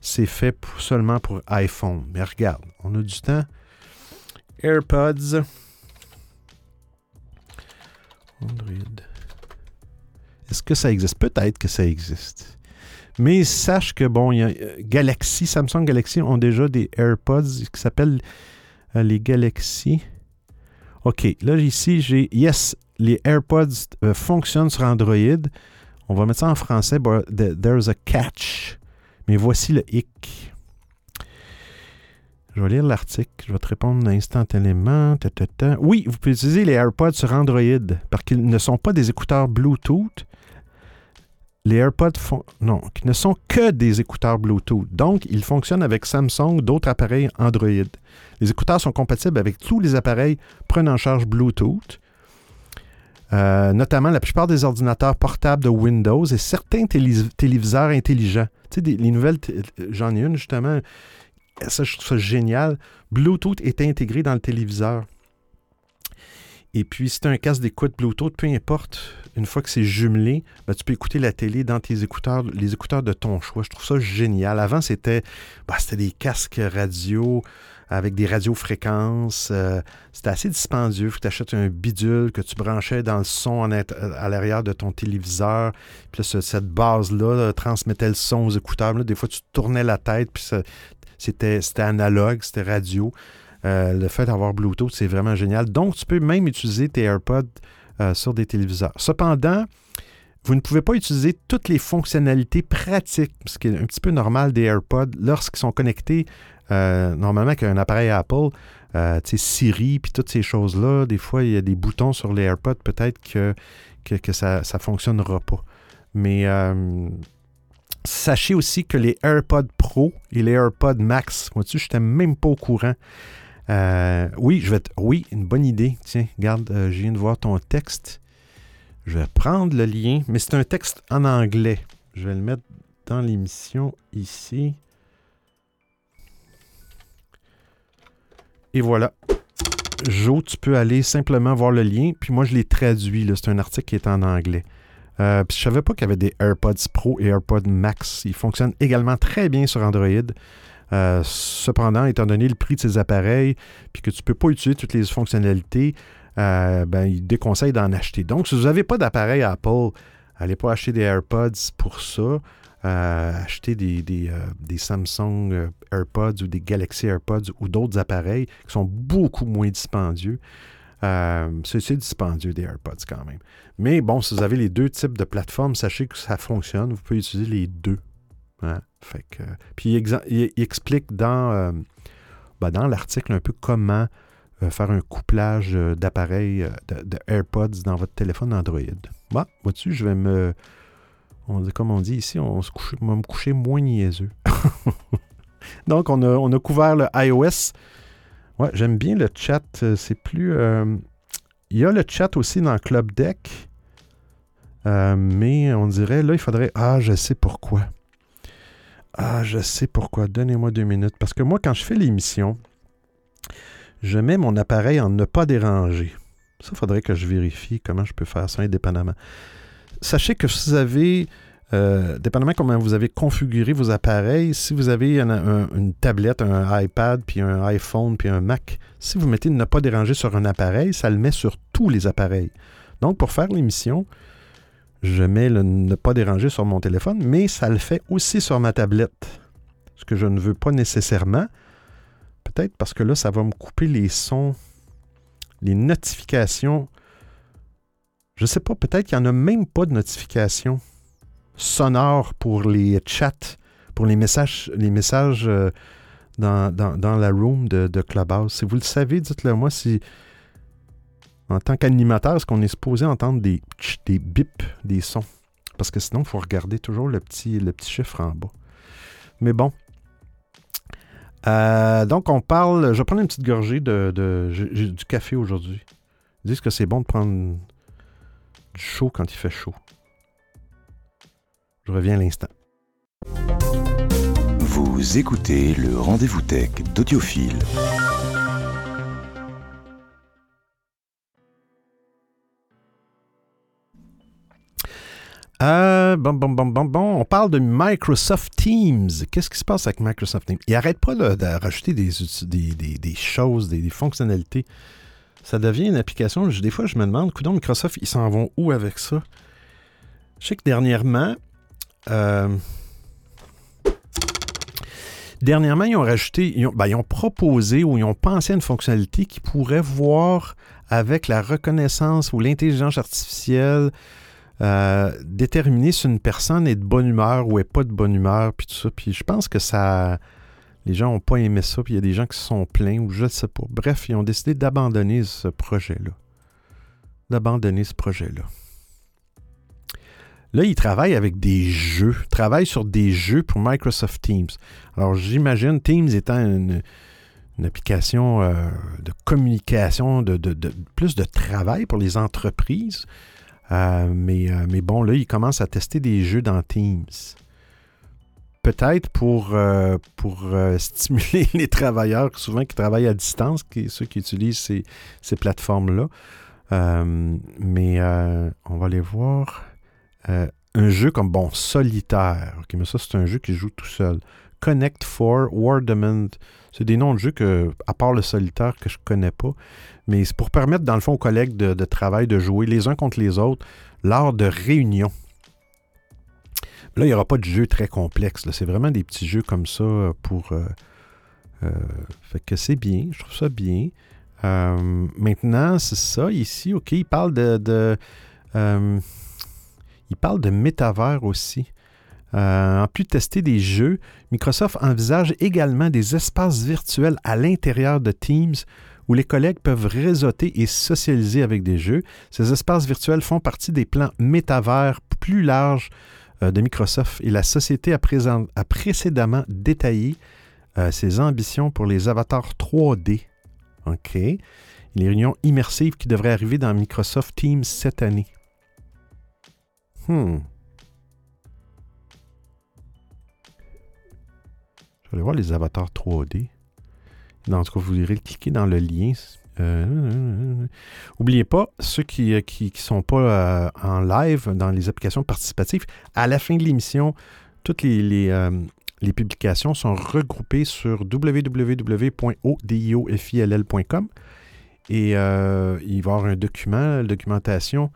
Speaker 1: c'est fait seulement pour iPhone. Mais regarde, on a du temps. AirPods. Android. Est-ce que ça existe? Peut-être que ça existe. Mais sache que, bon, il y a, euh, Galaxy, Samsung Galaxy ont déjà des AirPods qui s'appellent euh, les Galaxy. OK, là, ici, j'ai Yes, les AirPods euh, fonctionnent sur Android. On va mettre ça en français. There's a catch. Mais voici le hic. Je vais lire l'article. Je vais te répondre instantanément. Oui, vous pouvez utiliser les AirPods sur Android parce qu'ils ne sont pas des écouteurs Bluetooth. Les AirPods font, non, qui ne sont que des écouteurs Bluetooth. Donc, ils fonctionnent avec Samsung, d'autres appareils Android. Les écouteurs sont compatibles avec tous les appareils prenant en charge Bluetooth. Euh, notamment la plupart des ordinateurs portables de Windows et certains téléviseurs intelligents. Tu sais, les nouvelles, j'en ai une justement, ça je trouve ça génial. Bluetooth est intégré dans le téléviseur. Et puis, si tu as un casque d'écoute Bluetooth, peu importe, une fois que c'est jumelé, ben, tu peux écouter la télé dans tes écouteurs, les écouteurs de ton choix. Je trouve ça génial. Avant, c'était ben, des casques radio avec des radiofréquences. Euh, c'était assez dispendieux. Il faut que tu achètes un bidule que tu branchais dans le son à l'arrière de ton téléviseur. Puis cette base-là transmettait le son aux écouteurs. des fois, tu tournais la tête, puis c'était analogue, c'était radio. Euh, le fait d'avoir Bluetooth, c'est vraiment génial. Donc, tu peux même utiliser tes AirPods euh, sur des téléviseurs. Cependant, vous ne pouvez pas utiliser toutes les fonctionnalités pratiques, ce qui est un petit peu normal des AirPods, lorsqu'ils sont connectés euh, normalement avec un appareil Apple. sais, Siri, puis toutes ces choses-là, des fois, il y a des boutons sur les AirPods, peut-être que, que, ça ne fonctionnera pas. Mais sachez aussi que les AirPods Pro et les AirPods Max, moi-dessus, je n'étais même pas au courant. Euh, oui, je vais oui, une bonne idée. Tiens, regarde, euh, je viens de voir ton texte. Je vais prendre le lien, mais c'est un texte en anglais. Je vais le mettre dans l'émission ici. Et voilà. Jo, tu peux aller simplement voir le lien. Puis moi, je l'ai traduit. C'est un article qui est en anglais. Euh, je savais pas qu'il y avait des AirPods Pro et AirPods Max. Ils fonctionnent également très bien sur Android. Euh, cependant, étant donné le prix de ces appareils, puis que tu ne peux pas utiliser toutes les fonctionnalités, euh, ben, il déconseille d'en acheter. Donc, si vous n'avez pas d'appareil Apple, n'allez pas acheter des AirPods pour ça. Euh, achetez des, des, Samsung AirPods ou des Galaxy AirPods ou d'autres appareils qui sont beaucoup moins dispendieux. C'est dispendieux des AirPods quand même. Mais bon, si vous avez les deux types de plateformes, sachez que ça fonctionne. Vous pouvez utiliser les deux. Hein. Fait que, puis il, explique dans, euh, ben, dans l'article un peu comment euh, faire un couplage euh, d'appareils de, AirPods dans votre téléphone Android. Bon, vois-tu, je vais me. On comme on dit ici, on, se couche, va me coucher moins niaiseux. Donc, on a, on a couvert le iOS. Ouais, j'aime bien le chat. C'est plus. il y a le chat aussi dans Club Deck. mais on dirait, là, il faudrait. Ah, je sais pourquoi. Ah, je sais pourquoi. Donnez-moi deux minutes. Parce que moi, quand je fais l'émission, je mets mon appareil en ne pas déranger. Ça, il faudrait que je vérifie comment je peux faire ça indépendamment. Sachez que si vous avez, euh, dépendamment comment vous avez configuré vos appareils, si vous avez une tablette, un iPad, puis un iPhone, puis un Mac, si vous mettez ne pas déranger sur un appareil, ça le met sur tous les appareils. Donc, pour faire l'émission, je mets le ne pas déranger sur mon téléphone, mais ça le fait aussi sur ma tablette. Ce que je ne veux pas nécessairement. Peut-être parce que là, ça va me couper les sons, les notifications. Je ne sais pas, peut-être qu'il n'y en a même pas de notifications sonores pour les chats, pour les messages, euh, dans, la room de, de Clubhouse. Si vous le savez, dites-le moi si en tant qu'animateur, est-ce qu'on est supposé entendre des, des bips, des sons? Parce que sinon, il faut regarder toujours le petit, le petit chiffre en bas. Mais bon. Euh, donc, on parle. Je vais prendre une petite gorgée de, j'ai du café aujourd'hui. Ils disent que c'est bon de prendre du chaud quand il fait chaud. Je reviens à l'instant.
Speaker 2: Vous écoutez le rendez-vous tech d'Audiophile.
Speaker 1: Euh, bon, bon, bon, bon, bon. On parle de Microsoft Teams. Qu'est-ce qui se passe avec Microsoft Teams? Ils n'arrêtent pas de rajouter des, des, choses, des, fonctionnalités. Ça devient une application. Des fois, je me demande, coudons, Microsoft, ils s'en vont où avec ça? Je sais que dernièrement, euh, Dernièrement, ils ont rajouté, ils ont, ben, ils ont proposé ou ils ont pensé à une fonctionnalité qui pourrait voir avec la reconnaissance ou l'intelligence artificielle euh, déterminer si une personne est de bonne humeur ou est pas de bonne humeur, puis tout ça. Puis je pense que ça. Les gens n'ont pas aimé ça, puis il y a des gens qui se sont plaints, ou je ne sais pas. Bref, ils ont décidé d'abandonner ce projet-là. D'abandonner ce projet-là. Là, ils travaillent avec des jeux, ils travaillent sur des jeux pour Microsoft Teams. Alors, j'imagine Teams étant une, application euh, de communication, de, plus de travail pour les entreprises. Euh, mais, euh, mais bon, là, ils commencent à tester des jeux dans Teams. Peut-être pour, stimuler les travailleurs, souvent qui travaillent à distance, ceux qui utilisent ces, ces plateformes-là. mais on va les voir. Euh, un jeu comme, bon, solitaire. Mais ça, c'est un jeu qui joue tout seul. Connect 4, Wardament. C'est des noms de jeux que, à part le solitaire, que je ne connais pas. Mais c'est pour permettre, dans le fond, aux collègues de, travail de jouer les uns contre les autres lors de réunions. Là, il n'y aura pas de jeu très complexe. C'est vraiment des petits jeux comme ça pour. Euh, euh, fait que c'est bien. Je trouve ça bien. maintenant, c'est ça. Ici, OK, il parle de il parle de métavers aussi. Euh, en plus de tester des jeux, Microsoft envisage également des espaces virtuels à l'intérieur de Teams où les collègues peuvent réseauter et socialiser avec des jeux. Ces espaces virtuels font partie des plans métavers plus larges euh, de Microsoft et la société a, précédemment détaillé euh, ses ambitions pour les avatars 3D. OK. Les réunions immersives qui devraient arriver dans Microsoft Teams cette année. Hmm. Je vais aller voir les avatars 3D. En tout cas, vous irez cliquer dans le lien. Euh, N'oubliez pas, ceux qui ne qui, sont pas euh, en live dans les applications participatives, à la fin de l'émission, toutes les, les, euh, publications sont regroupées sur www.odiofill.com et il va y avoir un document, la documentation euh, euh,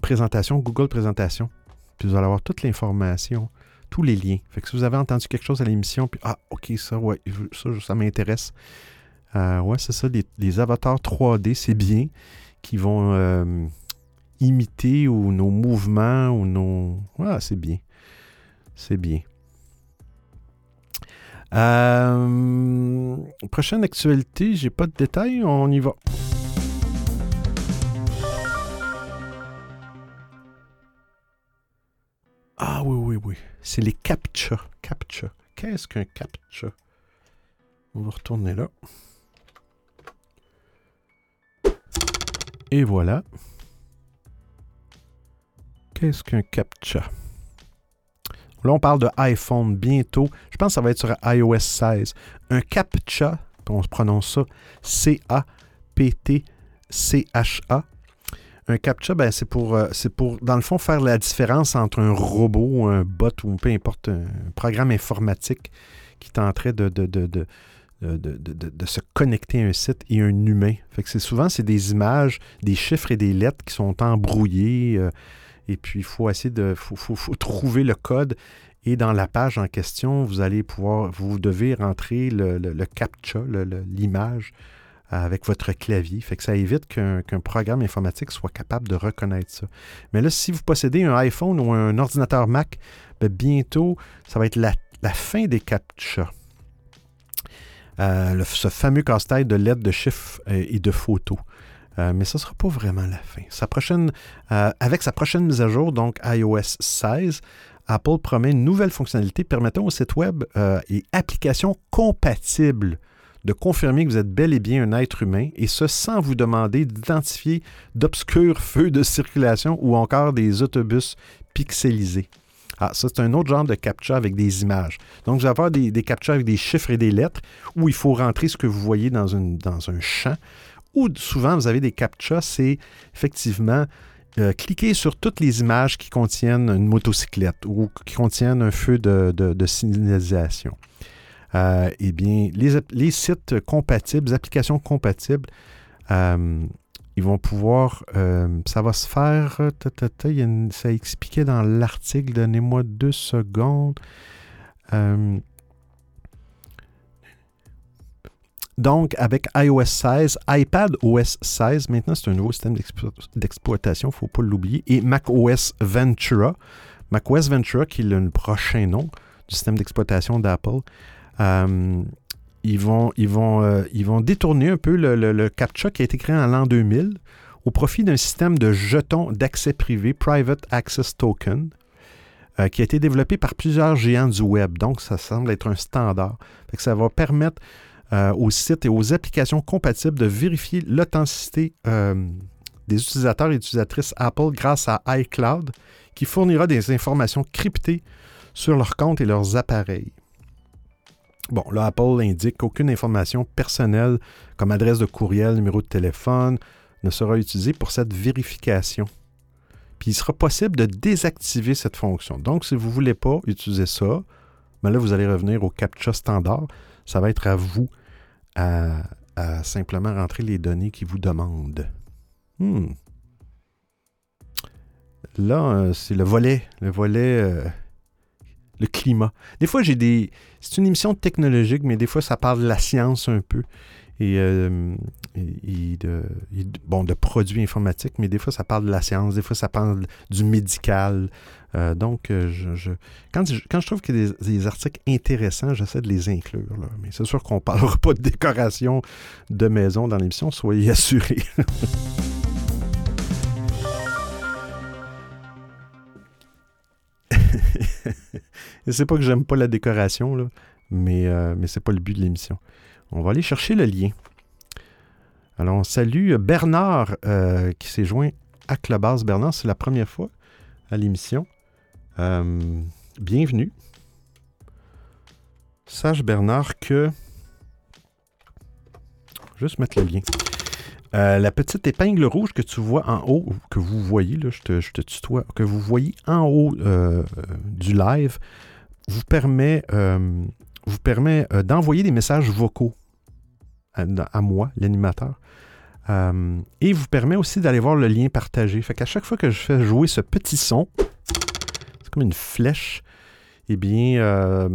Speaker 1: présentation, Google Présentation. Puis vous allez avoir toute l'information, tous les liens. Fait que si vous avez entendu quelque chose à l'émission, puis ah, ok, ça, ouais, ça, ça m'intéresse. Euh, ouais, c'est ça, les, avatars 3D, c'est bien, qui vont imiter ou nos mouvements ou nos. Ouais, c'est bien. C'est bien. prochaine actualité, j'ai pas de détails, on y va. Ah oui, oui, oui. C'est les CAPTCHA. CAPTCHA. Qu'est-ce qu'un CAPTCHA? On va retourner là. Et voilà. Qu'est-ce qu'un CAPTCHA? Là, on parle de iPhone bientôt. Je pense que ça va être sur iOS 16. Un CAPTCHA, on se prononce ça C-A-P-T-C-H-A. Un CAPTCHA, ben, c'est pour, euh, pour, dans le fond, faire la différence entre un robot, un bot ou peu importe, un programme informatique qui tenterait de, de, de, de de, se connecter à un site et un humain. Fait que c'est souvent c'est des images, des chiffres et des lettres qui sont embrouillés. Euh, et puis il faut essayer de faut, faut, trouver le code. Et dans la page en question, vous allez pouvoir, vous devez rentrer le, le captcha, l'image avec votre clavier. Fait que ça évite qu'un programme informatique soit capable de reconnaître ça. Mais là, si vous possédez un iPhone ou un ordinateur Mac, ben, bientôt, ça va être la, fin des CAPTCHA. Euh, ce fameux casse-tête de lettres, de chiffres euh, et de photos. Euh, mais ça ne sera pas vraiment la fin. Avec sa prochaine mise à jour, donc iOS 16, Apple promet une nouvelle fonctionnalité permettant au site web et applications compatibles de confirmer que vous êtes bel et bien un être humain, et ce sans vous demander d'identifier d'obscurs feux de circulation ou encore des autobus pixelisés. Ah, ça, c'est un autre genre de captcha avec des images. Donc, vous allez avoir des, des avec des chiffres et des lettres où il faut rentrer ce que vous voyez dans, un champ. Ou souvent, vous avez des captcha, c'est effectivement euh, cliquer sur toutes les images qui contiennent une motocyclette ou qui contiennent un feu de signalisation. Euh, eh bien, les, sites compatibles, les applications compatibles, euh, ils vont pouvoir, euh, ça va se faire, ça expliquait dans l'article, donnez-moi deux secondes. Donc, avec iOS 16, iPad OS 16, maintenant c'est un nouveau système d'exploitation, il ne faut pas l'oublier, et macOS Ventura. macOS Ventura, qui est le prochain nom du système d'exploitation d'Apple. Euh, ils, vont, ils, vont, euh, ils vont détourner un peu le, CAPTCHA qui a été créé en l'an 2000 au profit d'un système de jetons d'accès privé, Private Access Token, euh, qui a été développé par plusieurs géants du web. Donc, ça semble être un standard. ça va permettre aux sites et aux applications compatibles de vérifier l'authenticité des utilisateurs et utilisatrices Apple grâce à iCloud, qui fournira des informations cryptées sur leurs comptes et leurs appareils. Bon, là, Apple indique qu'aucune information personnelle, comme adresse de courriel, numéro de téléphone, ne sera utilisée pour cette vérification. Puis il sera possible de désactiver cette fonction. Donc, si vous ne voulez pas utiliser ça, ben là, vous allez revenir au CAPTCHA standard. Ça va être à vous à, simplement rentrer les données qui vous demandent. Hmm. Là, euh, c'est le volet, le volet euh, le climat. Des fois, j'ai des. C'est une émission technologique, mais des fois, ça parle de la science un peu. Et, euh, de, bon, de produits informatiques, mais des fois, ça parle de la science, des fois, ça parle du médical. Euh, donc, euh, je, quand, je, quand je trouve qu'il y a des, articles intéressants, j'essaie de les inclure. Mais c'est sûr qu'on ne parlera pas de décoration de maison dans l'émission, soyez assurés. c'est pas que j'aime pas la décoration, mais, euh, mais c'est pas le but de l'émission. On va aller chercher le lien. Alors, on salue Bernard euh, qui s'est joint à Clubhouse. Bernard, c'est la première fois à l'émission. Euh, bienvenue. Sache, Bernard, que. Juste mettre le lien. Euh, la petite épingle rouge que tu vois en haut, que vous voyez, là, je, te, tutoie, que vous voyez en haut du live, vous permet, euh, euh, d'envoyer des messages vocaux à, moi, l'animateur. Euh, et vous permet aussi d'aller voir le lien partagé. Fait qu'à chaque fois que je fais jouer ce petit son, c'est comme une flèche, eh bien,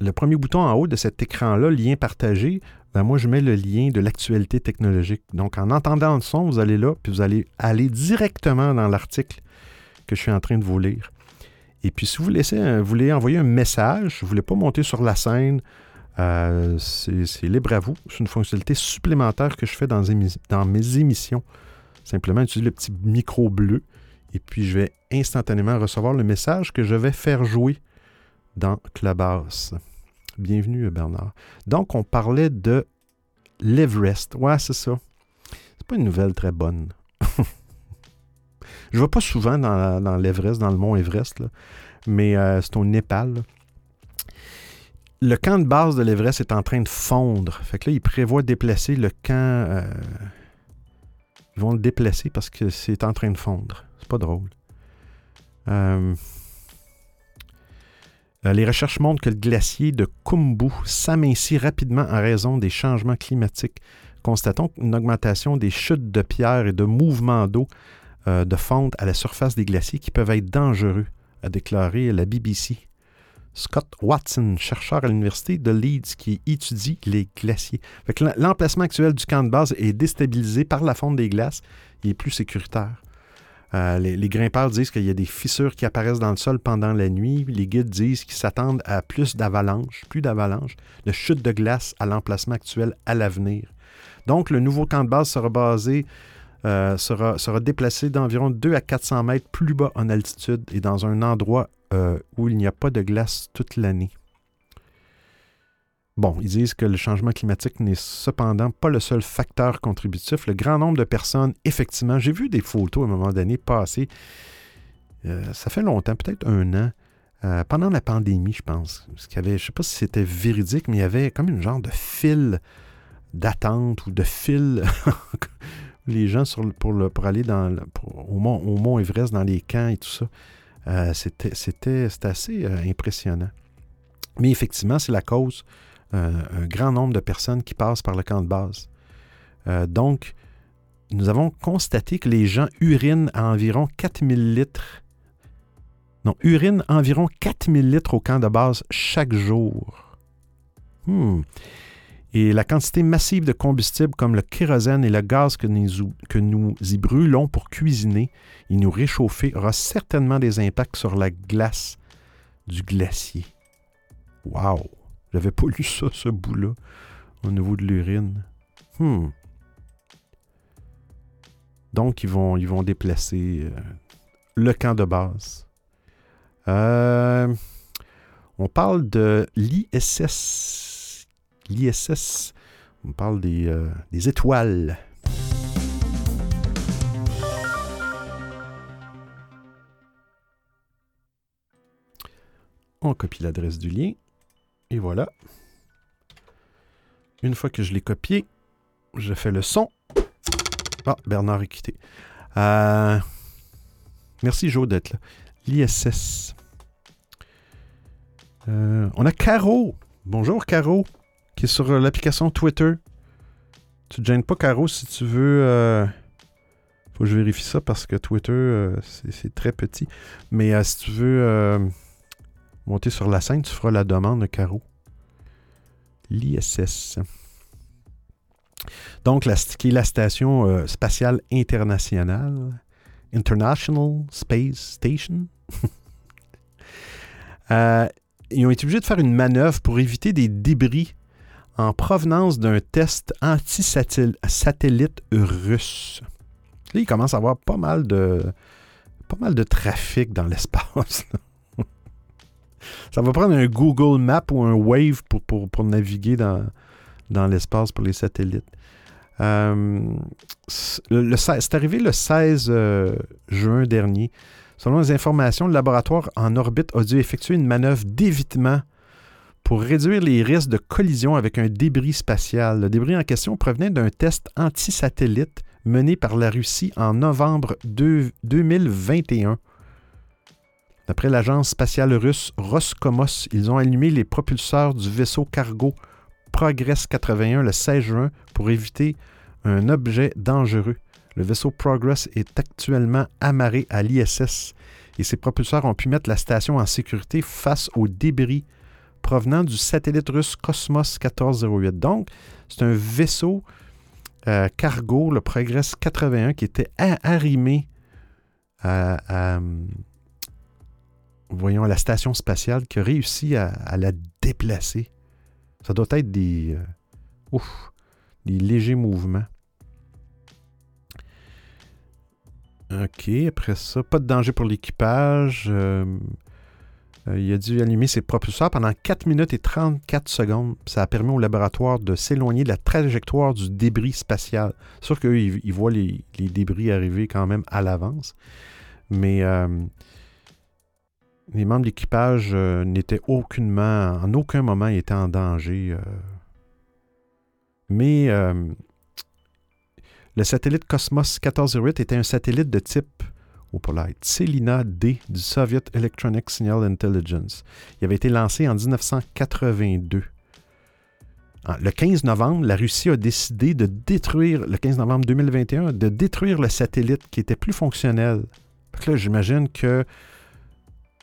Speaker 1: le premier bouton en haut de cet écran-là, lien partagé, ben moi, je mets le lien de l'actualité technologique. Donc, en entendant le son, vous allez là, puis vous allez aller directement dans l'article que je suis en train de vous lire. Et puis, si vous, voulez envoyer un message, vous ne voulez pas monter sur la scène, euh, c'est libre à vous. C'est une fonctionnalité supplémentaire que je fais dans, dans, mes émissions. Simplement, utiliser le petit micro bleu et puis je vais instantanément recevoir le message que je vais faire jouer dans Clubhouse. Bienvenue, Bernard. Donc, on parlait de l'Everest. Ouais, c'est ça. C'est pas une nouvelle très bonne. Je ne vais pas souvent dans, l'Everest, dans le mont Everest, mais euh, c'est au Népal. Le camp de base de l'Everest est en train de fondre. Fait que là, ils prévoient déplacer le camp. Euh, ils vont le déplacer parce que c'est en train de fondre. C'est pas drôle. Euh, les recherches montrent que le glacier de Kumbu s'amincit rapidement en raison des changements climatiques. Constatons une augmentation des chutes de pierres et de mouvements d'eau euh, de fonte à la surface des glaciers qui peuvent être dangereux, a déclaré la BBC. Scott Watson, chercheur à l'université de Leeds qui étudie les glaciers. L'emplacement actuel du camp de base est déstabilisé par la fonte des glaces. Il est plus sécuritaire. Euh, les, grimpeurs disent qu'il y a des fissures qui apparaissent dans le sol pendant la nuit. Les guides disent qu'ils s'attendent à plus d'avalanches, plus d'avalanches, de chutes de glace à l'emplacement actuel à l'avenir. Donc, le nouveau camp de base sera euh, déplacé d'environ 2 à 400 mètres plus bas en altitude et dans un endroit euh, où il n'y a pas de glace toute l'année. Bon, ils disent que le changement climatique n'est cependant pas le seul facteur contributif. Le grand nombre de personnes, effectivement, j'ai vu des photos à un moment donné passer, euh, ça fait longtemps, peut-être un an, pendant la pandémie, je pense. Y avait, je ne sais pas si c'était véridique, mais il y avait comme une genre de fil d'attente ou de fil les gens pour, aller au, mont, au Mont Everest, dans les camps et tout ça. Euh, c'était assez euh, impressionnant. Mais effectivement, c'est la cause euh, un grand nombre de personnes qui passent par le camp de base. donc, nous avons constaté que les gens urinent à environ 4000 litres. Non, urinent environ 4000 litres au camp de base chaque jour. Hmm. Et la quantité massive de combustible comme le kérosène et le gaz que nous, que nous y brûlons pour cuisiner et nous réchauffer aura certainement des impacts sur la glace du glacier. Wow! J'avais pas lu ça, ce bout-là, au niveau de l'urine. Hmm. Donc, ils vont, ils vont déplacer euh, le camp de base. Euh, on parle de l'ISS. L'ISS, on parle des, euh, des étoiles. On copie l'adresse du lien. Et voilà. Une fois que je l'ai copié, je fais le son. Ah, Bernard est quitté. Euh, merci Joe d'être là. L'ISS. Euh, on a Caro. Bonjour Caro, qui est sur euh, l'application Twitter. Tu te gênes pas Caro si tu veux. faut que je vérifie ça parce que Twitter, c'est très petit. Mais si tu veux monter sur la scène, tu feras la demande, Caro. L'ISS. Donc, la, qui est la station euh, spatiale internationale, International Space Station. Euh, ils ont été obligés de faire une manœuvre pour éviter des débris en provenance d'un test anti-satellite russe. Là, il commence à avoir pas mal de, pas mal de trafic dans l'espace. Ça va prendre un Google Map ou un Wave pour, pour, naviguer dans, dans l'espace pour les satellites. Euh, c'est arrivé le 16 euh, juin dernier. Selon les informations, le laboratoire en orbite a dû effectuer une manœuvre d'évitement pour réduire les risques de collision avec un débris spatial. Le débris en question provenait d'un test anti-satellite mené par la Russie en novembre 2021. D'après l'agence spatiale russe Roscosmos, ils ont allumé les propulseurs du vaisseau cargo Progress 81 le 16 juin pour éviter un objet dangereux. Le vaisseau Progress est actuellement amarré à l'ISS et ses propulseurs ont pu mettre la station en sécurité face aux débris provenant du satellite russe Cosmos 1408. Donc, c'est un vaisseau euh, cargo, le Progress 81, qui était arrimé à, voyons, la station spatiale qui a réussi à, la déplacer. Ça doit être des, euh, des légers mouvements. OK, après ça, pas de danger pour l'équipage. Euh, euh, il a dû allumer ses propulseurs pendant 4 minutes et 34 secondes. Ça a permis au laboratoire de s'éloigner de la trajectoire du débris spatial. Sûr qu'eux, ils, voient les, débris arriver quand même à l'avance. Mais les membres de l'équipage euh, n'étaient aucunement, en aucun moment, étaient en danger. Euh. Mais euh, le satellite Cosmos 1408 était un satellite de type au polite Selina D du Soviet Electronic Signal Intelligence. Il avait été lancé en 1982. Ah, le 15 novembre, la Russie a décidé de détruire, le 15 novembre 2021, de détruire le satellite qui était plus fonctionnel. là, j'imagine que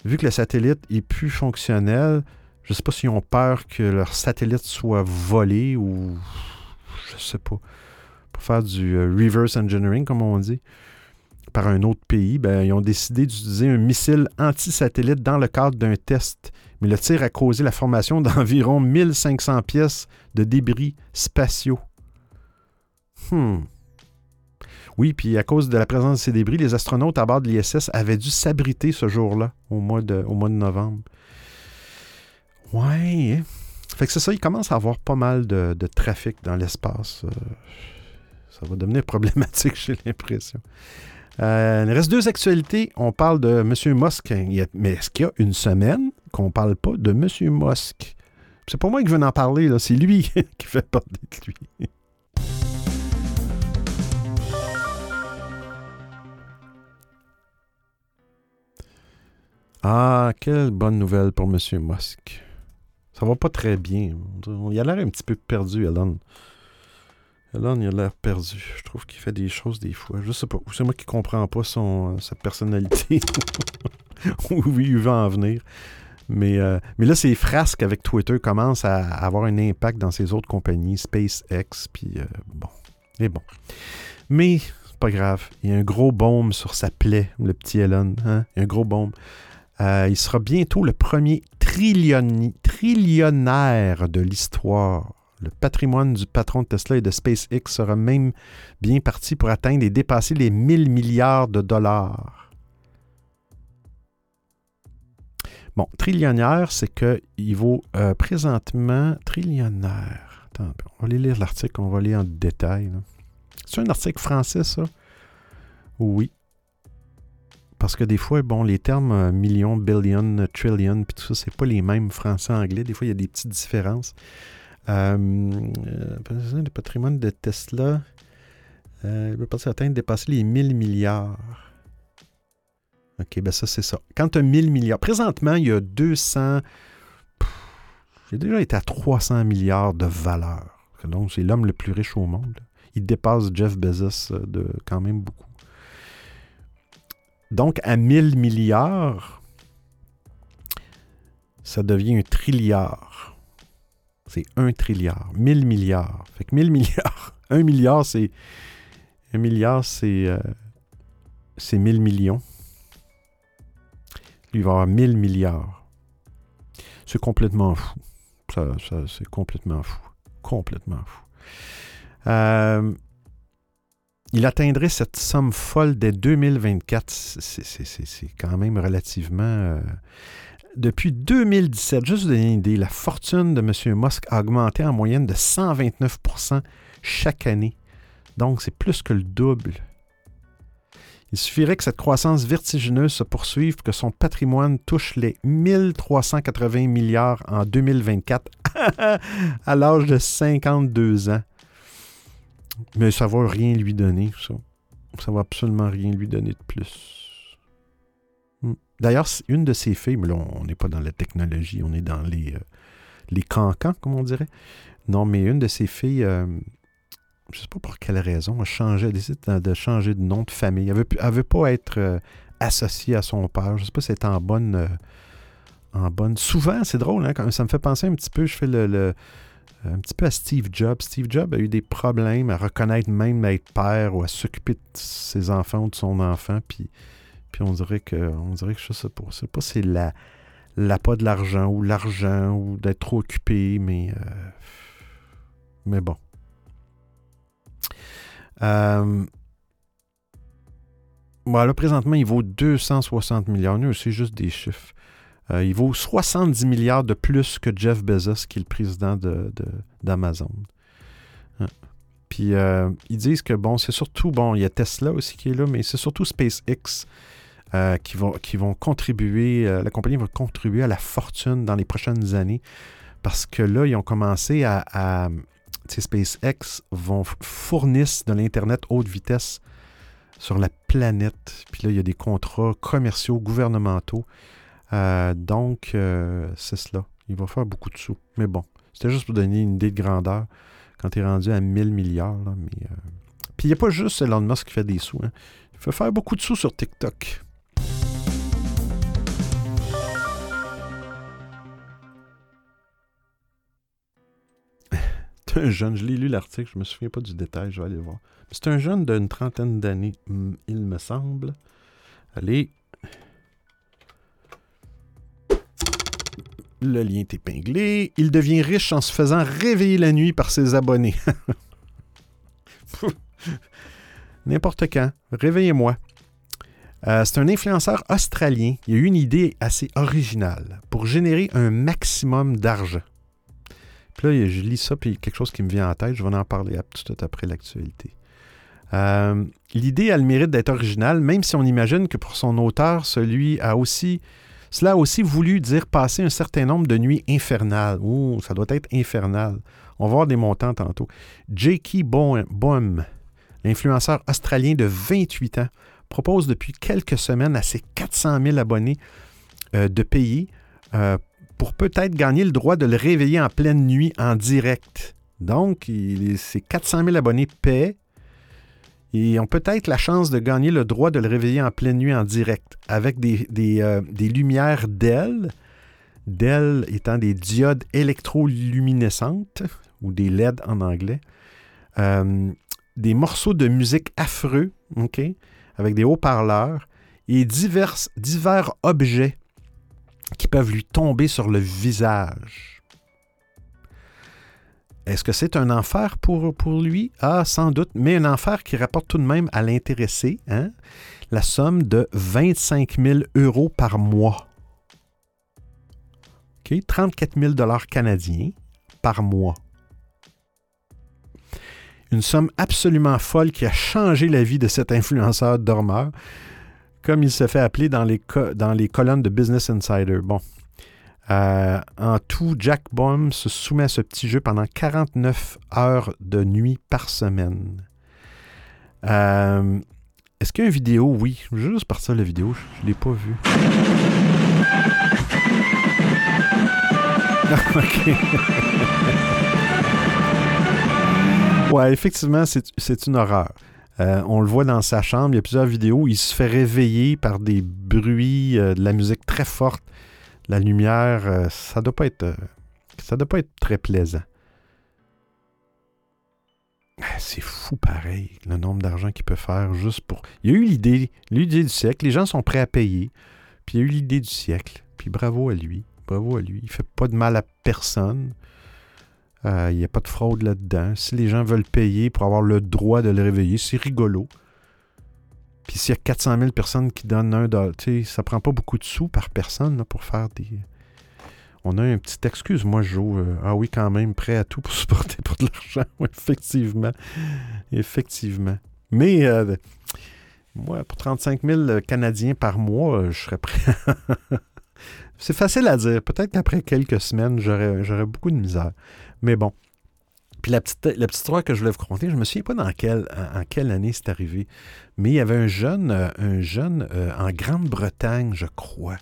Speaker 1: vu que le satellite est plus fonctionnel, je ne sais pas s'ils ont peur que leur satellite soit volé ou je sais pas. Pour faire du euh, reverse engineering, comme on dit, par un autre pays, ben, ils ont décidé d'utiliser un missile anti-satellite dans le cadre d'un test. Mais le tir a causé la formation d'environ 1500 pièces de débris spatiaux. Hmm. Oui, puis à cause de la présence de ces débris, les astronautes à bord de l'ISS avaient dû s'abriter ce jour-là, au, mois de, novembre. Ouais. Hein. Fait que c'est ça, il commence à avoir pas mal de, trafic dans l'espace. Euh, ça va devenir problématique, j'ai l'impression. Euh, il reste deux actualités. On parle de M. Musk. Mais est-ce qu'il y a une semaine qu'on ne parle pas de M. Musk? C'est pas moi qui veux en parler, c'est lui qui fait parler de lui. Ah, quelle bonne nouvelle pour M. Musk. Ça va pas très bien. Il a l'air un petit peu perdu, Elon. Elon, il a l'air perdu. Je trouve qu'il fait des choses des fois. Je sais pas. C'est moi qui comprends pas son, sa personnalité. Où il veut en venir. Mais, euh, mais là, ces frasques avec Twitter commencent à avoir un impact dans ces autres compagnies, SpaceX, puis euh, bon. Et bon. Mais pas grave. Il y a un gros baume sur sa plaie, le petit Elon. Hein? Il y a un gros baume. Euh, il sera bientôt le premier trillionnaire de l'histoire. Le patrimoine du patron de Tesla et de SpaceX sera même bien parti pour atteindre et dépasser les 1000 milliards de dollars. Bon, trillionnaire, c'est qu'il vaut euh, présentement trillionnaire. On va aller lire l'article, on va aller en détail. C'est un article français, ça? Oui. Parce que des fois, bon, les termes euh, million, billion, trillion, puis tout ça, c'est pas les mêmes français-anglais. Des fois, il y a des petites différences. Euh, euh le patrimoine de Tesla euh, peut atteindre dépasser les 1000 milliards. OK, ben ça, c'est ça. Quand tu as 1000 milliards, présentement, il y a 200. J'ai déjà été à 300 milliards de valeur. Donc, c'est l'homme le plus riche au monde. Il dépasse Jeff Bezos de quand même beaucoup. Donc, à 1000 milliards, ça devient un trilliard. C'est un trilliard. 1000 milliards. Fait que 1000 milliards. Un milliard, c'est. Un milliard, c'est. Euh, c'est 1000 millions. Lui, il va avoir 1000 milliards. C'est complètement fou. C'est complètement fou. Complètement fou. Euh, il atteindrait cette somme folle dès 2024. C'est quand même relativement... Euh, depuis 2017, juste vous donner une idée, la fortune de M. Musk a augmenté en moyenne de 129% chaque année. Donc, c'est plus que le double. Il suffirait que cette croissance vertigineuse se poursuive pour que son patrimoine touche les 1380 milliards en 2024 à l'âge de 52 ans. Mais ça va rien lui donner, ça. Ça va absolument rien lui donner de plus. Hmm. D'ailleurs, une de ses filles, mais là, on n'est pas dans la technologie, on est dans les, euh, les cancans, comme on dirait. Non, mais une de ses filles, euh, je ne sais pas pour quelle raison, a changé, décidé de changer de nom de famille. Elle ne veut, pas être euh, associée à son père. Je ne sais pas si c'est en bonne. En bonne. Souvent, c'est drôle, hein, ça me fait penser un petit peu, je fais le, un petit peu à Steve Jobs. Steve Jobs a eu des problèmes à reconnaître même être père ou à s'occuper de ses enfants ou de son enfant. Puis, puis on dirait que on dirait que je sais pas. C'est pas c'est la, la pas de l'argent ou l'argent ou d'être trop occupé, mais euh, mais bon. Euh, voilà, présentement, il vaut 260 milliards. c'est juste des chiffres. Euh, il vaut 70 milliards de plus que Jeff Bezos, qui est le président d'Amazon. Hein. Puis euh, ils disent que, bon, c'est surtout, bon, il y a Tesla aussi qui est là, mais c'est surtout SpaceX qui, vont, qui vont contribuer, la compagnie va contribuer à la fortune dans les prochaines années. Parce que là, ils ont commencé à SpaceX vont fournissent de l'Internet haute vitesse sur la planète. Puis là, il y a des contrats commerciaux, gouvernementaux. Euh, donc, euh, c'est cela. Il va faire beaucoup de sous. Mais bon, c'était juste pour donner une idée de grandeur quand tu es rendu à 1000 milliards. mais, euh, Puis il n'y a pas juste Elon Musk qui fait des sous. Hein. Il faut faire beaucoup de sous sur TikTok. un jeune, je l'ai lu l'article, je me souviens pas du détail, je vais aller voir. C'est un jeune d'une trentaine d'années, il me semble. Allez. Le lien est épinglé. Il devient riche en se faisant réveiller la nuit par ses abonnés. N'importe quand. Réveillez-moi. Euh, c'est un influenceur australien. Il a eu une idée assez originale pour générer un maximum d'argent. Puis là, je lis ça, puis quelque chose qui me vient en tête, je vais en parler tout après l'actualité. Euh, l'idée a le mérite d'être originale, même si on imagine que pour son auteur, celui a aussi, cela a aussi voulu dire passer un certain nombre de nuits infernales. Ouh, ça doit être infernal. On va voir des montants tantôt. J.K. Bohm, l'influenceur australien de 28 ans, propose depuis quelques semaines à ses 400 000 abonnés euh, de payer euh, pour peut-être gagner le droit de le réveiller en pleine nuit en direct. Donc, ses 400 000 abonnés paient et ont peut-être la chance de gagner le droit de le réveiller en pleine nuit en direct avec des, euh, lumières d'ailes, Dell étant des diodes électroluminescentes, ou des LED en anglais. Euh, des morceaux de musique affreux, OK, avec des haut-parleurs, et divers objets qui peuvent lui tomber sur le visage. Est-ce que c'est un enfer pour, lui? Ah, sans doute, mais un enfer qui rapporte tout de même à l'intéressé hein, la somme de 25 000 euros par mois. OK, 34 000 dollars canadiens par mois. Une somme absolument folle qui a changé la vie de cet influenceur dormeur, comme il se fait appeler dans les, dans les colonnes de Business Insider. Bon. Euh, en tout, Jack Baum se soumet à ce petit jeu pendant 49 heures de nuit par semaine. Euh, Est-ce qu'il y a une vidéo? Oui. Juste partir la vidéo. Je ne l'ai pas vue. OK. Ouais, effectivement, c'est une horreur. Euh, on le voit dans sa chambre, il y a plusieurs vidéos, il se fait réveiller par des bruits, de la musique très forte, la lumière, euh, ça doit pas être ça doit pas être très plaisant. Ah, c'est fou pareil, le nombre d'argent qu'il peut faire juste pour. Il y a eu l'idée, l'idée du siècle, les gens sont prêts à payer, puis il y a eu l'idée du siècle, puis bravo à lui, bravo à lui, il fait pas de mal à personne. Il euh, n'y a pas de fraude là-dedans. Si les gens veulent payer pour avoir le droit de le réveiller, c'est rigolo. Puis s'il y a 400 000 personnes qui donnent un dollar, ça prend pas beaucoup de sous par personne pour faire des. On a une petite excuse. Moi, je joue. Euh, ah oui, quand même, prêt à tout pour supporter pour de l'argent. effectivement. Effectivement. Mais euh, moi, pour 35 000 Canadiens par mois, je serais prêt. C'est facile à dire. Peut-être qu'après quelques semaines, j'aurais beaucoup de misère. Mais bon. Puis la petite, la histoire que je voulais vous raconter, je ne me souviens pas dans quelle, en, quelle année c'est arrivé, mais il y avait un jeune, euh, un jeune euh, en Grande-Bretagne, je crois,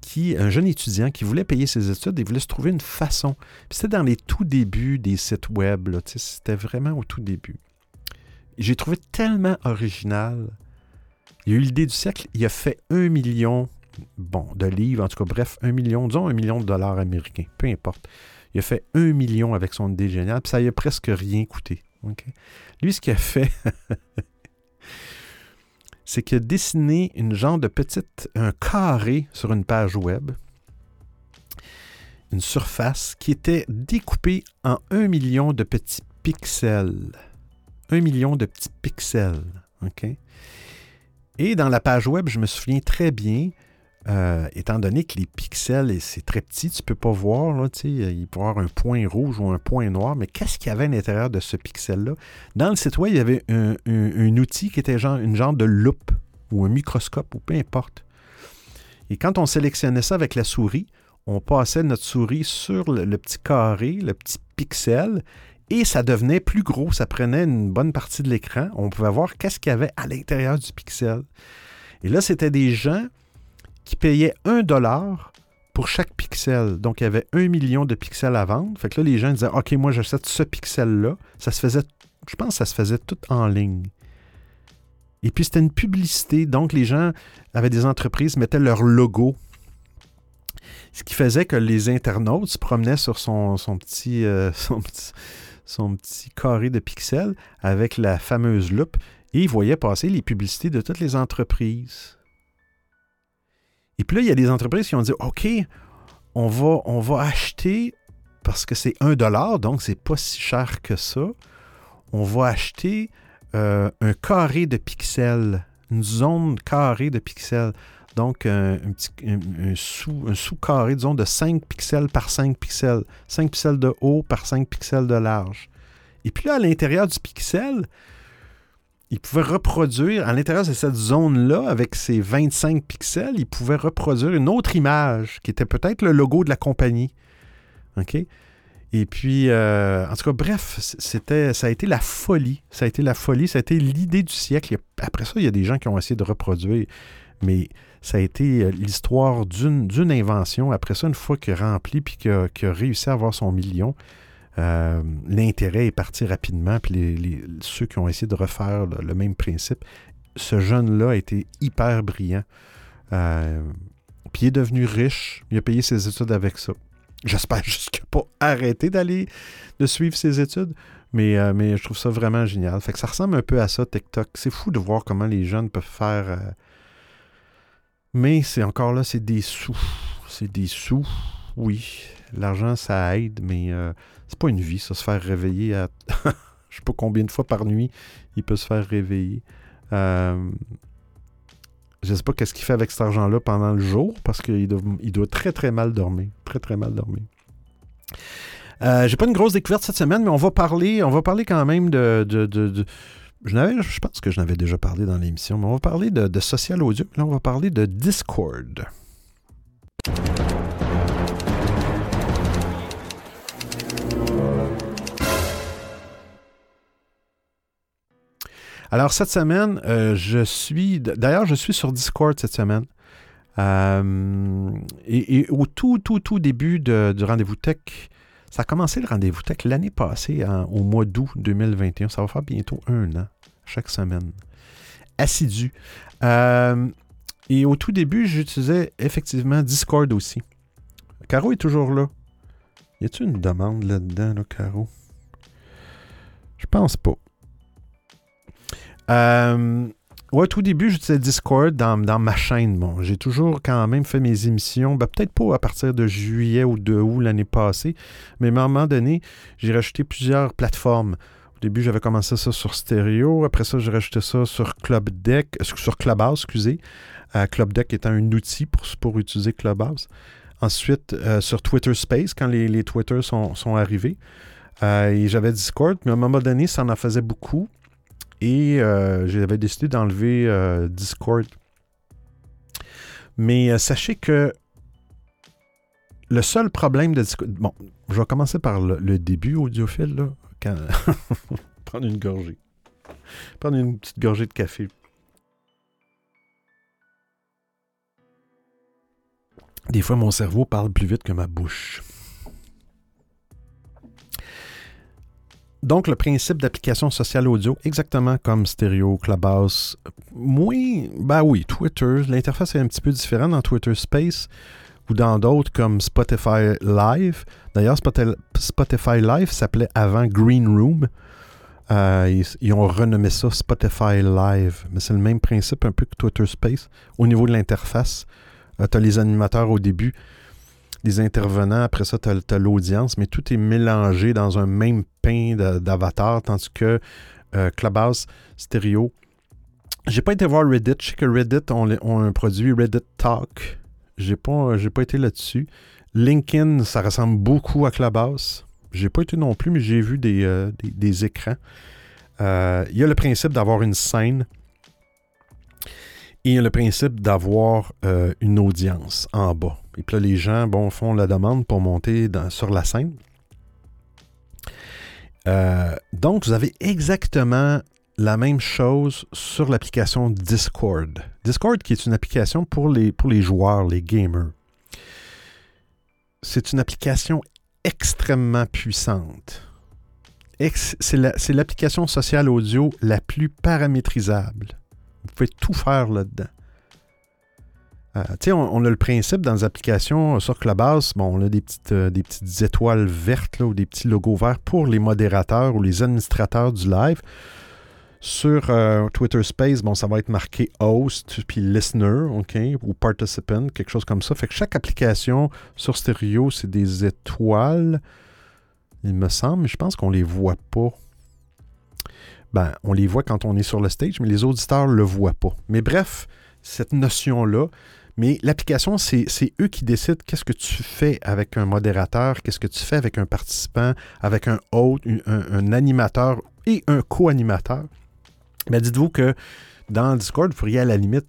Speaker 1: qui, un jeune étudiant qui voulait payer ses études et voulait se trouver une façon. C'était dans les tout débuts des sites web, c'était vraiment au tout début. J'ai trouvé tellement original. Il a eu l'idée du siècle, il a fait un million bon, de livres, en tout cas, bref, un million, disons un million de dollars américains, peu importe. Il a fait un million avec son idée géniale, puis ça n'a presque rien coûté. Lui, ce qu'il a fait, c'est qu'il a dessiné une genre de petite, un carré sur une page web, une surface qui était découpée en un million de petits pixels. Un million de petits pixels. Et dans la page web, je me souviens très bien, euh, étant donné que les pixels, c'est très petit, tu ne peux pas voir, là, il peut y avoir un point rouge ou un point noir, mais qu'est-ce qu'il y avait à l'intérieur de ce pixel-là? Dans le site web, il y avait un, outil qui était genre, une genre de loupe ou un microscope ou peu importe. Et quand on sélectionnait ça avec la souris, on passait notre souris sur le, petit carré, le petit pixel, et ça devenait plus gros, ça prenait une bonne partie de l'écran. On pouvait voir qu'est-ce qu'il y avait à l'intérieur du pixel. Et là, c'était des gens qui payait un dollar pour chaque pixel. Donc, il y avait un million de pixels à vendre. Fait que là, les gens disaient, OK, moi, j'achète ce pixel-là. Ça se faisait, je pense que ça se faisait tout en ligne. Et puis, c'était une publicité. Donc, les gens avaient des entreprises, mettaient leur logo. Ce qui faisait que les internautes se promenaient sur son, son, petit, euh, son, petit, son petit carré de pixels avec la fameuse loupe et ils voyaient passer les publicités de toutes les entreprises. Et puis là, il y a des entreprises qui ont dit OK, on va, acheter parce que c'est un dollar, donc c'est pas si cher que ça. On va acheter euh, un carré de pixels, une zone carrée de pixels. Donc, un, petit, un, sous, un sous-carré, disons, de 5 pixels par 5 pixels. 5 pixels de haut par 5 pixels de large. Et puis là, à l'intérieur du pixel, il pouvait reproduire, à l'intérieur de cette zone-là, avec ses 25 pixels, il pouvait reproduire une autre image qui était peut-être le logo de la compagnie. OK? Et puis, euh, en tout cas, bref, ça a été la folie. Ça a été la folie, ça a été l'idée du siècle. Après ça, il y a des gens qui ont essayé de reproduire, mais ça a été euh, l'histoire d'une, invention. Après ça, une fois qu'il rempli puis qu'il a, réussi à avoir son million, euh, l'intérêt est parti rapidement, puis ceux qui ont essayé de refaire le, même principe, ce jeune-là a été hyper brillant. Euh, Puis il est devenu riche. Il a payé ses études avec ça. J'espère juste qu'il pas arrêté d'aller, de suivre ses études. Mais, euh, mais je trouve ça vraiment génial. Fait que ça ressemble un peu à ça, TikTok. C'est fou de voir comment les jeunes peuvent faire. Mais c'est encore là, c'est des sous. C'est des sous. Oui, l'argent, ça aide, mais euh, c'est pas une vie, ça, se faire réveiller à. je sais pas combien de fois par nuit il peut se faire réveiller. Euh, Je sais pas qu'est-ce qu'il fait avec cet argent-là pendant le jour, parce qu'il doit, il doit très très mal dormir. Très très mal dormir. Euh, J'ai pas une grosse découverte cette semaine, mais on va parler, on va parler quand même de. je, je pense que je n'avais déjà parlé dans l'émission, mais on va parler de, de social audio. Là, on va parler de Discord. Alors, cette semaine, euh, je suis. D'ailleurs, je suis sur Discord cette semaine. Euh, et, au tout, tout, tout début de- du rendez-vous tech, ça a commencé le rendez-vous tech l'année passée, en- au mois d'août 2021. Ça va faire bientôt un an, chaque semaine. Assidu. Euh, et au tout début, j'utilisais effectivement Discord aussi. Caro est toujours là. Y a-t-il une demande là-dedans, là, Caro? Je pense pas. Euh, ouais, tout début, j'utilisais Discord dans, dans ma chaîne. Bon, j'ai toujours quand même fait mes émissions, ben, peut-être pas à partir de juillet ou de août l'année passée, mais à un moment donné, j'ai rajouté plusieurs plateformes. Au début, j'avais commencé ça sur Stereo. Après ça, j'ai rajouté ça sur Club Deck, euh, sur Clubhouse, excusez. Euh, Club Deck étant un outil pour, pour utiliser Clubhouse. Ensuite, sur Twitter Space, quand les, les Twitter sont, sont arrivés. Et j'avais Discord, mais à un moment donné, ça en faisait beaucoup. Et euh, j'avais décidé d'enlever euh, Discord. Mais euh, sachez que le seul problème de Discord. Bon, je vais commencer par le, début audiophile, là. Prendre une gorgée. Prendre une petite gorgée de café. Des fois, mon cerveau parle plus vite que ma bouche. Donc, le principe d'application sociale audio, exactement comme Stereo, Clubhouse. Oui, ben oui, Twitter, l'interface est un petit peu différente dans Twitter Space ou dans d'autres comme Spotify Live. D'ailleurs, Spotify, Live s'appelait avant Green Room. Euh, ils, ils ont renommé ça Spotify Live. Mais c'est le même principe un peu que Twitter Space. Au niveau de l'interface, euh, tu as les animateurs au début, les intervenants, après ça, tu as, l'audience, mais tout est mélangé dans un même pain d'avatar, tandis que euh, Clubhouse, Stereo. J'ai pas été voir Reddit. Je sais que Reddit ont, un produit Reddit Talk. J'ai pas, pas été là-dessus. LinkedIn, ça ressemble beaucoup à Clubhouse. J'ai pas été non plus, mais j'ai vu des, euh, des, des écrans. Euh, Il y a le principe d'avoir une scène. Et il y a le principe d'avoir une audience en bas. Et puis là, les gens font la demande pour monter sur la scène. Euh, donc, vous avez exactement la même chose sur l'application Discord. Discord qui est une application pour les, joueurs, les gamers. C'est une application extrêmement puissante. C'est l'application la, sociale audio la plus paramétrisable. Vous pouvez tout faire là-dedans. Euh, on, a le principe dans les applications sur Clubhouse, bon, on a des petites, euh, des petites étoiles vertes ou des petits logos verts pour les modérateurs ou les administrateurs du live. Sur euh, Twitter Space, bon, ça va être marqué host puis listener, OK, ou participant, quelque chose comme ça. Fait que chaque application sur stéréo, c'est des étoiles, il me semble, mais je pense qu'on les voit pas. Ben, on les voit quand on est sur le stage, mais les auditeurs ne le voient pas. Mais bref, cette notion-là, mais l'application, c'est eux qui décident qu'est-ce que tu fais avec un modérateur, qu'est-ce que tu fais avec un participant, avec un hôte, un, animateur et un co-animateur. Mais dites-vous que dans Discord, vous pourriez à la limite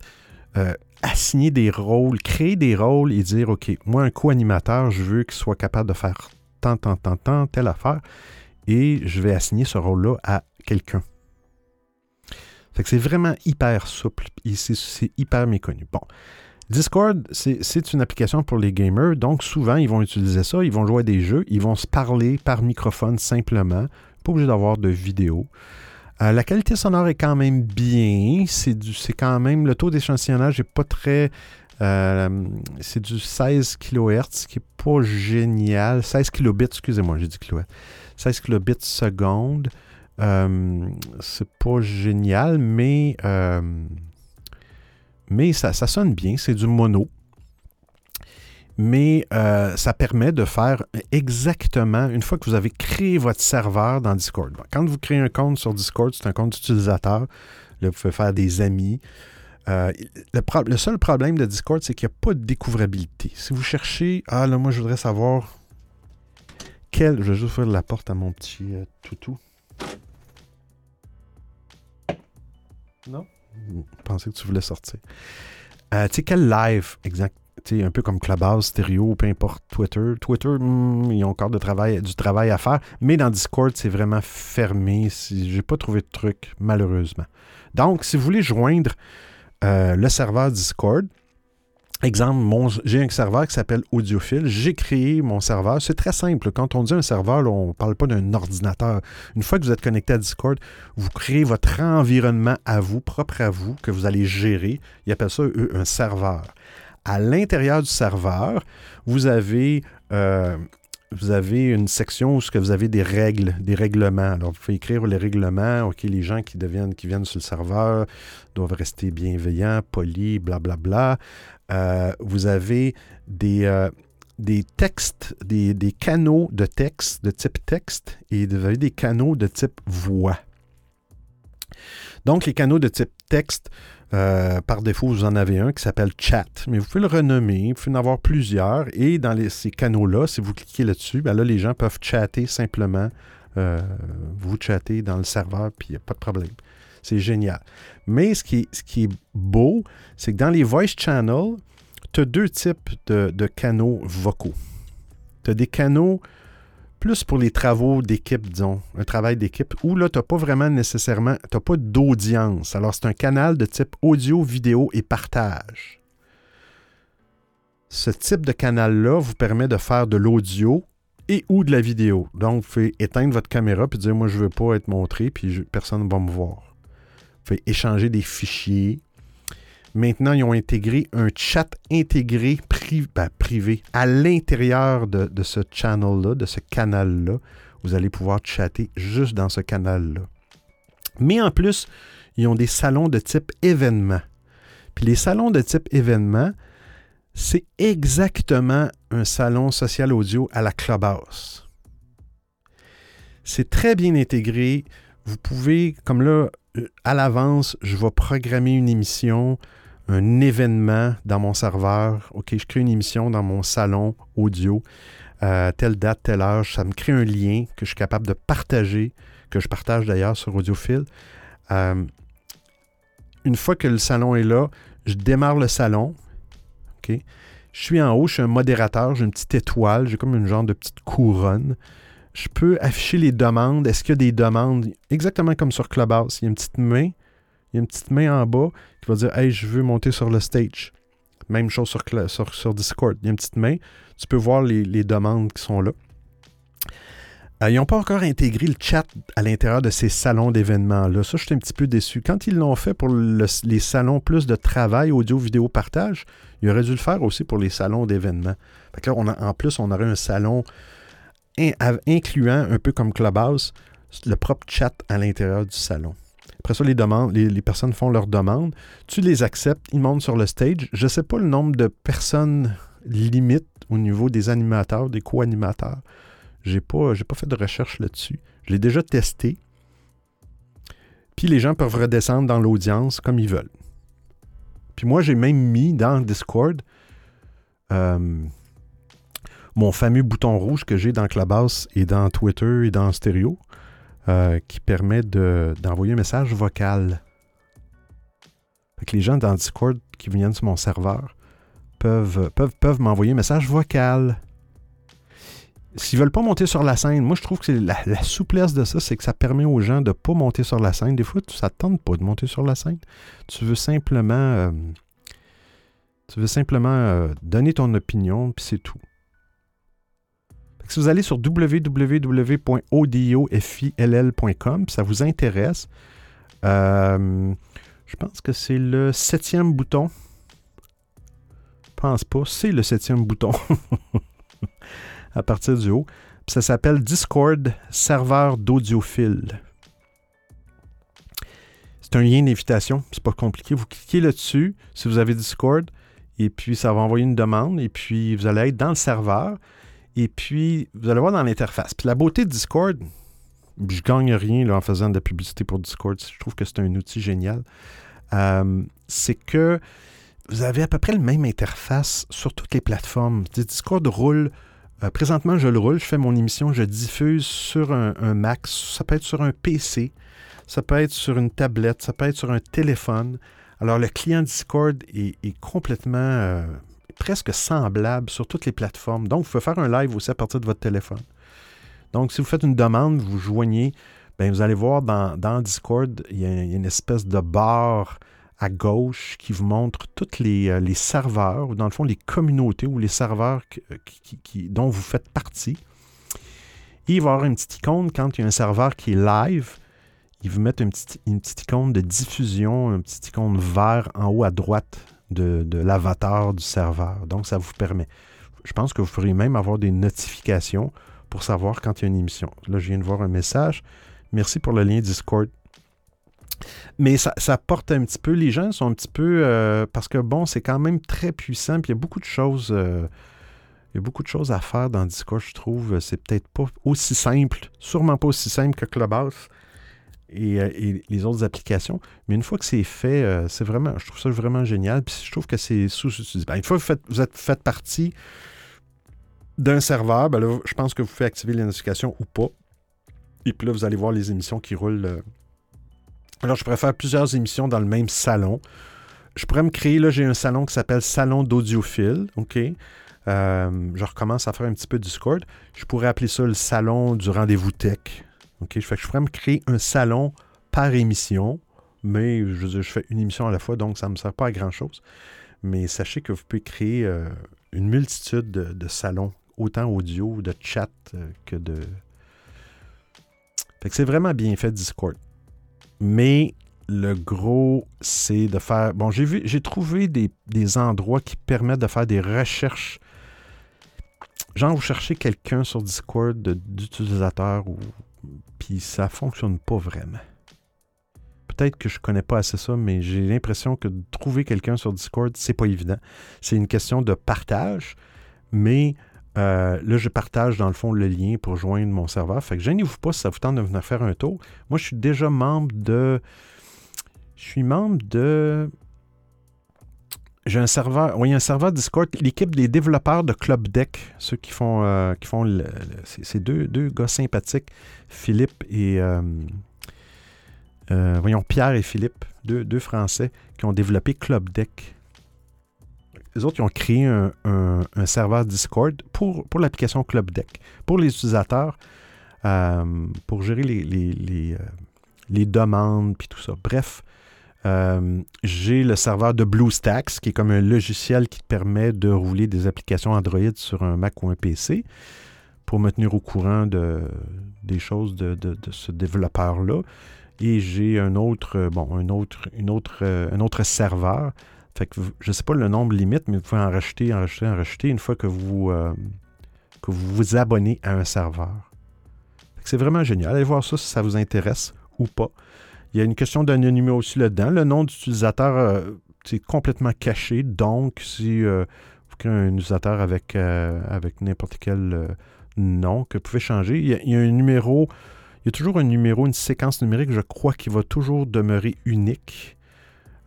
Speaker 1: euh, assigner des rôles, créer des rôles et dire, OK, moi, un co-animateur, je veux qu'il soit capable de faire tant, tant, tant, tant, telle affaire, et je vais assigner ce rôle-là à quelqu'un. Fait que c'est vraiment hyper souple et c'est hyper méconnu. Bon. Discord, c'est une application pour les gamers, donc souvent ils vont utiliser ça, ils vont jouer à des jeux, ils vont se parler par microphone simplement, pas obligé d'avoir de vidéo. Euh, la qualité sonore est quand même bien, c'est quand même, le taux d'échantillonnage n'est pas très Euh, c'est du 16 kHz, qui n'est pas génial. 16 kilobits, excusez-moi, j'ai dit kilohertz. 16 kilobits seconde. Euh, c'est pas génial, mais, mais ça, sonne bien. C'est du mono mais euh, ça permet de faire exactement, une fois que vous avez créé votre serveur dans Discord. Quand vous créez un compte sur Discord, c'est un compte d'utilisateur. Là, vous pouvez faire des amis. Euh, le, seul problème de Discord, c'est qu'il n'y a pas de découvrabilité. Si vous cherchez, ah là, moi, je voudrais savoir quel. Je vais juste ouvrir la porte à mon petit euh, toutou. Non? Pensais que tu voulais sortir. tu sais, quel live exact, un peu comme Clubhouse, Stereo, peu importe, Twitter. Twitter, hmm, ils ont encore travail, du travail à faire, mais dans Discord, c'est vraiment fermé. J'ai pas trouvé de truc, malheureusement. Donc, si vous voulez joindre euh, le serveur Discord, Exemple, j'ai un serveur qui s'appelle Audiophile. J'ai créé mon serveur. C'est très simple. Quand on dit un serveur, on ne parle pas d'un ordinateur. Une fois que vous êtes connecté à Discord, vous créez votre environnement à vous, propre à vous, que vous allez gérer. Ils appellent ça, eux, un serveur à l'intérieur du serveur, vous avez, euh, une section où vous avez des règles, des règlements. Alors, vous pouvez écrire les règlements. OK, les gens qui, deviennent, qui viennent sur le serveur doivent rester bienveillants, polis, blablabla. Bla, bla. Vous avez des, euh, des textes, des, canaux de texte, de type texte, et vous avez des canaux de type voix. Donc, les canaux de type texte, euh, par défaut, vous en avez un qui s'appelle Chat, mais vous pouvez le renommer, vous pouvez en avoir plusieurs, et dans ces canaux-là, si vous cliquez là-dessus, ben les gens peuvent chatter simplement, euh, vous chatter dans le serveur, puis il n'y a pas de problème. C'est génial. Mais ce qui est, ce qui est beau, c'est que dans les voice channels, tu as deux types de, de canaux vocaux. Tu as des canaux plus pour les travaux d'équipe, disons, un travail d'équipe, où là, tu n'as pas vraiment nécessairement, tu n'as pas d'audience. Alors, c'est un canal de type audio, vidéo et partage. Ce type de canal-là vous permet de faire de l'audio et ou de la vidéo. Donc, vous pouvez éteindre votre caméra puis dire, moi, je ne veux pas être montré, puis personne ne va me voir. Pouvez échanger des fichiers, Maintenant, ils ont intégré un chat intégré ben, privé à l'intérieur de, ce channel-là, de ce canal-là. Vous allez pouvoir chatter juste dans ce canal-là. Mais en plus, ils ont des salons de type événement. Puis les salons de type événement, c'est exactement un salon social audio à la Clubhouse. C'est très bien intégré. Vous pouvez, comme là, à l'avance, je vais programmer une émission un événement dans mon serveur. OK, je crée une émission dans mon salon audio, euh, telle date, telle heure. Ça me crée un lien que je suis capable de partager, que je partage d'ailleurs sur Audiophile. Euh, une fois que le salon est là, je démarre le salon. OK. Je suis en haut, je suis un modérateur, j'ai une petite étoile, j'ai comme une genre de petite couronne. Je peux afficher les demandes. Est-ce qu'il y a des demandes? Exactement comme sur Clubhouse? Il y a une petite main il y a une petite main en bas qui va dire Hey, je veux monter sur le stage. Même chose sur, Discord. Il y a une petite main. Tu peux voir les, demandes qui sont là. Euh, ils n'ont pas encore intégré le chat à l'intérieur de ces salons d'événements-là. Ça, je suis un petit peu déçu. Quand ils l'ont fait pour les salons plus de travail, audio, vidéo, partage, ils auraient dû le faire aussi pour les salons d'événements. en plus, on aurait un salon incluant, un peu comme Clubhouse, le propre chat à l'intérieur du salon. Après ça, les, demandes, les, personnes font leurs demandes. Tu les acceptes, ils montent sur le stage. Je ne sais pas le nombre de personnes limite au niveau des animateurs, des co-animateurs. Je n'ai pas, pas fait de recherche là-dessus. Je l'ai déjà testé. Puis les gens peuvent redescendre dans l'audience comme ils veulent. Puis moi, j'ai même mis dans Discord euh, mon fameux bouton rouge que j'ai dans Clubhouse et dans Twitter et dans Stereo. Euh, qui permet d'envoyer un message vocal. Les gens dans Discord qui viennent sur mon serveur peuvent, m'envoyer un message vocal. S'ils veulent pas monter sur la scène, moi je trouve que la, la, souplesse de ça, c'est que ça permet aux gens de ne pas monter sur la scène. Des fois, ça ne tente pas de monter sur la scène. Tu veux simplement, euh, euh, donner ton opinion, puis c'est tout. Si vous allez sur www.audiofill.com, ça vous intéresse, euh, je pense que c'est le septième bouton. pense pas. C'est le septième bouton à partir du haut. ça s'appelle Discord serveur d'audiophile. C'est un lien d'invitation. C'est pas compliqué. Vous cliquez là-dessus si vous avez Discord. Et puis, ça va envoyer une demande. Et puis, vous allez être dans le serveur. Et puis, vous allez voir dans l'interface. Puis, la beauté de Discord, je gagne rien en faisant de la publicité pour Discord. Je trouve que c'est un outil génial. Euh, c'est que vous avez à peu près la même interface sur toutes les plateformes. Discord roule. Euh, présentement, je le roule, je fais mon émission, je diffuse sur un, Mac, ça peut être sur un PC, ça peut être sur une tablette, ça peut être sur un téléphone. Alors, le client Discord est, complètement euh, presque semblable sur toutes les plateformes. Donc, vous pouvez faire un live aussi à partir de votre téléphone. Donc, si vous faites une demande, vous joignez, bien, vous allez voir dans, Discord, il y, a, une espèce de barre à gauche qui vous montre tous les, euh, les, serveurs, ou dans le fond, les communautés ou les serveurs qui, dont vous faites partie. Et il va y avoir une petite icône quand il y a un serveur qui est live. Il vous met une petite, une petite icône de diffusion, une petite icône vert en haut à droite de, l'avatar du serveur. Donc, ça vous permet. Je pense que vous pourriez même avoir des notifications pour savoir quand il y a une émission. Là, je viens de voir un message. Merci pour le lien Discord. Mais ça, porte un petit peu, les gens sont un petit peu, euh, parce que bon, c'est quand même très puissant, puis il y a beaucoup de choses, euh, il y a beaucoup de choses à faire dans Discord, je trouve. C'est peut-être pas aussi simple, sûrement pas aussi simple que Clubhouse et, euh, les autres applications. Mais une fois que c'est fait, c'est vraiment, je trouve ça vraiment génial. Puis je trouve que c'est sous-utilisé. Ben, une fois que vous, faites, êtes fait partie d'un serveur, ben je pense que vous faites activer les notifications ou pas. Et puis là, vous allez voir les émissions qui roulent. Euh. Alors, je pourrais faire plusieurs émissions dans le même salon. Je pourrais me créer, là, j'ai un salon qui s'appelle Salon d'audiophile. OK? Euh, je recommence à faire un petit peu Discord. Je pourrais appeler ça le salon du rendez-vous tech. Je pourrais me créer un salon par émission, mais je, fais une émission à la fois, donc ça ne me sert pas à grand-chose. Mais sachez que vous pouvez créer euh, une multitude de salons autant audio, de chat euh, que de. Fait que c'est vraiment bien fait Discord. Mais le gros, c'est de faire. Bon, j'ai vu, j'ai trouvé des, endroits qui permettent de faire des recherches. Genre, vous cherchez quelqu'un sur Discord d'utilisateur ou. Puis ça fonctionne pas vraiment. Peut-être que je connais pas assez ça, mais j'ai l'impression que de trouver quelqu'un sur Discord, c'est pas évident. C'est une question de partage, mais euh, là, je partage dans le fond le lien pour joindre mon serveur. Fait que gênez-vous pas si ça vous tente de venir faire un tour. Moi, je suis déjà membre de. Je suis membre de. J'ai un serveur. Oui, un serveur Discord. L'équipe des développeurs de Club Deck, ceux qui font. Euh, qui font c'est deux, deux, gars sympathiques, Philippe et. Euh, voyons, Pierre et Philippe, deux, deux Français, qui ont développé Club Deck les autres, ils ont créé un, serveur Discord pour, pour l'application Club Deck, pour les utilisateurs, euh, pour gérer les, les, euh, demandes, puis tout ça. Bref, euh, j'ai le serveur de BlueStacks, qui est comme un logiciel qui permet de rouler des applications Android sur un Mac ou un PC pour me tenir au courant de, des choses de, ce développeur-là. Et j'ai un autre, bon, un autre, une autre, un autre serveur fait que je ne sais pas le nombre limite, mais vous pouvez en racheter, en racheter, en racheter une fois que vous, euh, que vous vous abonnez à un serveur. C'est vraiment génial. Allez voir ça si ça vous intéresse ou pas. Il y a une question d'anonymat aussi là-dedans. Le nom d'utilisateur, euh, c'est complètement caché. Donc, si euh, vous créez un utilisateur avec, avec n'importe quel nom que vous pouvez changer, il y, a, un numéro, il y a toujours un numéro, une séquence numérique, je crois, qui va toujours demeurer unique.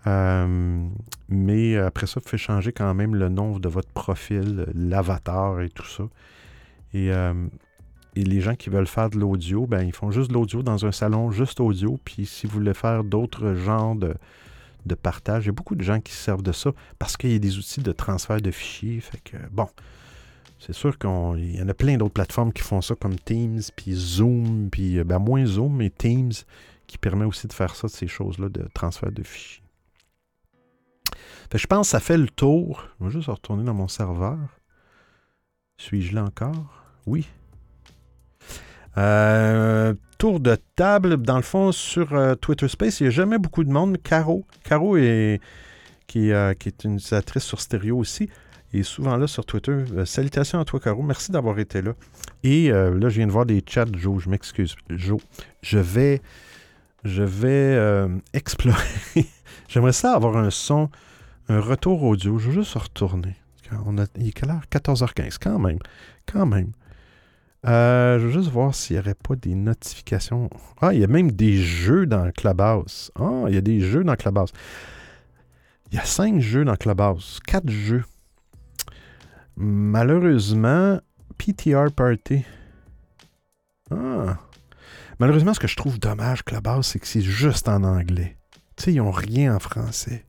Speaker 1: Euh, mais après ça, vous pouvez changer quand même le nom de votre profil, l'avatar et tout ça. Et, euh, les gens qui veulent faire de l'audio, ben, ils font juste de l'audio dans un salon, juste audio. Puis si vous voulez faire d'autres genres de, de partage, il y a beaucoup de gens qui servent de ça parce qu'il y a des outils de transfert de fichiers. Fait que, bon, c'est sûr qu'il y en a plein d'autres plateformes qui font ça comme Teams, puis Zoom, puis ben, moins Zoom, mais Teams, qui permet aussi de faire ça, ces choses-là, de transfert de fichiers je pense que ça fait le tour. Je vais juste retourner dans mon serveur. Suis-je là encore? Oui. Euh, tour de table, dans le fond, sur euh, Twitter Space, il n'y a jamais beaucoup de monde. Caro, Caro est, qui, euh, qui est une utilisatrice sur stéréo aussi. est souvent là sur Twitter. Salutations à toi, Caro. Merci d'avoir été là. Et là, je viens de voir des chats, Joe. Je m'excuse, Joe. Je vais, je vais explorer. J'aimerais ça avoir un son, un retour audio. Je vais juste retourner. On a, il est quelle heure? 14h15. Quand même. Quand même. Je veux juste voir s'il n'y aurait pas des notifications. Ah, il y a même des jeux dans Clubhouse. Ah, il y a des jeux dans Clubhouse. Il y a cinq jeux dans Clubhouse. Quatre jeux. Malheureusement, PTR Party. Ah. Malheureusement, ce que je trouve dommage, Clubhouse, c'est que c'est juste en anglais. Tu sais, ils n'ont rien en français.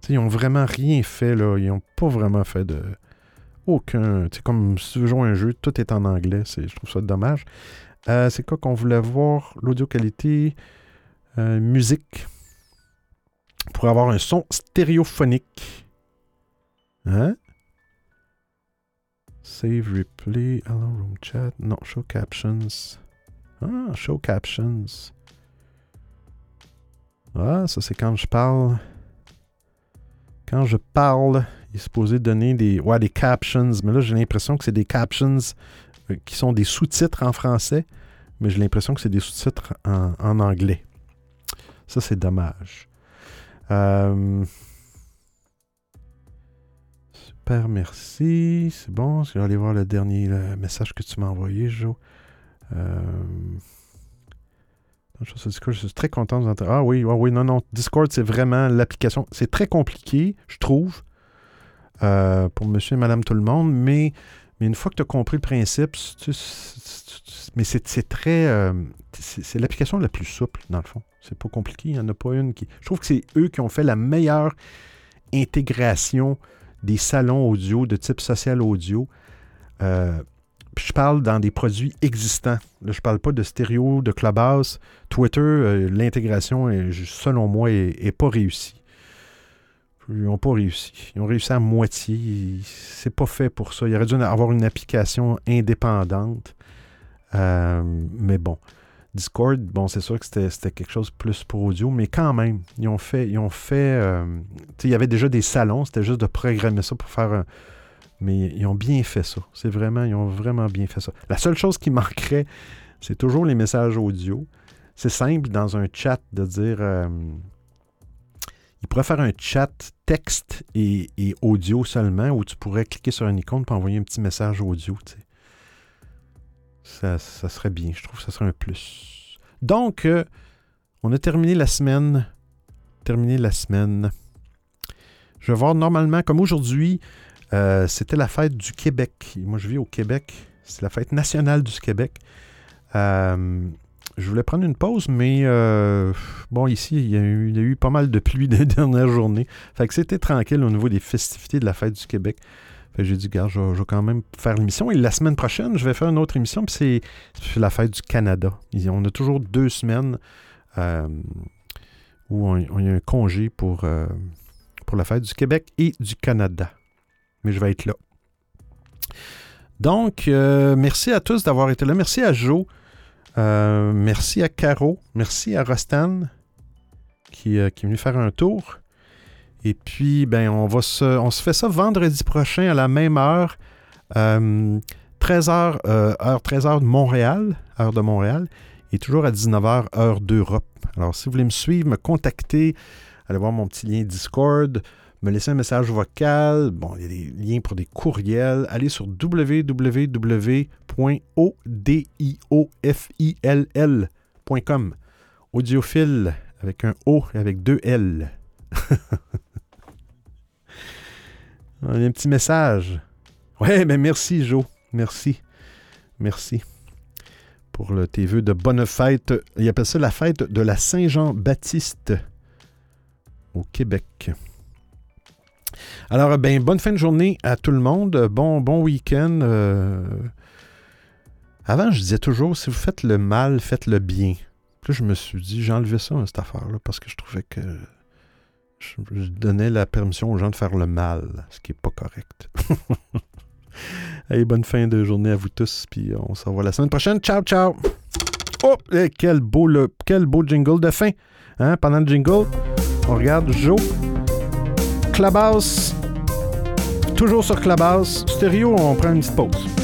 Speaker 1: Tu sais, ils n'ont vraiment rien fait, là. Ils n'ont pas vraiment fait de. Aucun. Sais, comme si tu veux un jeu, tout est en anglais. Je trouve ça dommage. Euh, c'est quoi qu'on voulait voir? L'audio qualité, euh, musique. Pour avoir un son stéréophonique. Hein? Save replay, hello room chat. Non, show captions. Ah, show captions. Ah, ça c'est quand je parle. Quand je parle, il est supposé donner des, ouais, des captions. Mais là, j'ai l'impression que c'est des captions euh, qui sont des sous-titres en français. Mais j'ai l'impression que c'est des sous-titres en, anglais. Ça, c'est dommage. Euh, merci. C'est bon. Je vais aller voir le dernier message que tu m'as envoyé, Joe. Euh... Je suis très content de Ah oui, ah oui, non, non. Discord, c'est vraiment l'application. C'est très compliqué, je trouve, euh, pour monsieur et madame tout le monde, mais, une fois que tu as compris le principe, mais c'est très. Euh, c'est l'application la plus souple, dans le fond. C'est pas compliqué. Il n'y en a pas une qui. Je trouve que c'est eux qui ont fait la meilleure intégration des salons audio de type social audio. Euh, je parle dans des produits existants. Je parle pas de stéréo, de clubhouse. Twitter, l'intégration, selon moi, est, pas réussie. Ils n'ont pas réussi. Ils ont réussi à moitié. C'est pas fait pour ça. Il aurait dû avoir une application indépendante. Euh, mais bon. Discord, bon, c'est sûr que c'était quelque chose plus pour audio, mais quand même, ils ont fait, ils ont fait, euh, il y avait déjà des salons, c'était juste de programmer ça pour faire un, mais ils ont bien fait ça. C'est vraiment, ils ont vraiment bien fait ça. La seule chose qui manquerait, c'est toujours les messages audio. C'est simple dans un chat de dire, euh, il pourrait faire un chat texte et, audio seulement, où tu pourrais cliquer sur une icône pour envoyer un petit message audio. Sais ça, serait bien. Je trouve que ça serait un plus. Donc, euh, on a terminé la semaine. Terminé la semaine. Je vais voir normalement, comme aujourd'hui, euh, c'était la fête du Québec. Moi, je vis au Québec. C'est la fête nationale du Québec. Euh, je voulais prendre une pause, mais bon, ici, il y, a eu, pas mal de pluie des dernières journées. Fait que c'était tranquille au niveau des festivités de la fête du Québec j'ai dit, gars, je, vais quand même faire l'émission. Et la semaine prochaine, je vais faire une autre émission, puis c'est la fête du Canada. On a toujours deux semaines euh, où on, y a un congé pour, euh, pour la fête du Québec et du Canada. Mais je vais être là. Donc, euh, merci à tous d'avoir été là. Merci à Joe. Merci à Caro. Merci à Rostan qui, qui est venu faire un tour. Et puis, ben, on, va se, on se fait ça vendredi prochain à la même heure. 13h, euh, heure 13h de Montréal, heure de Montréal, et toujours à 19h, heure d'Europe. Alors, si vous voulez me suivre, me contacter, allez voir mon petit lien Discord, me laisser un message vocal. Bon, il y a des liens pour des courriels. Allez sur www.odiofil.com. Audiophile avec un O et avec deux L. Un petit message. Ouais, mais merci, Joe. Merci. Merci pour le, tes de bonne fête. Il appelle ça la fête de la Saint-Jean-Baptiste au Québec. Alors, ben, bonne fin de journée à tout le monde. Bon, week-end. Euh, avant, je disais toujours, si vous faites le mal, faites le bien. Puis là, je me suis dit, j'ai enlevé ça, cette affaire-là, parce que je trouvais que je, donnais la permission aux gens de faire le mal, ce qui n'est pas correct. Allez, bonne fin de journée à vous tous, puis on se revoit la semaine prochaine. Ciao, ciao! Oh, quel beau, quel beau jingle de fin! Hein? Pendant le jingle, on regarde Joe, Clubhouse, toujours sur Clubhouse. Stéréo, on prend une petite pause.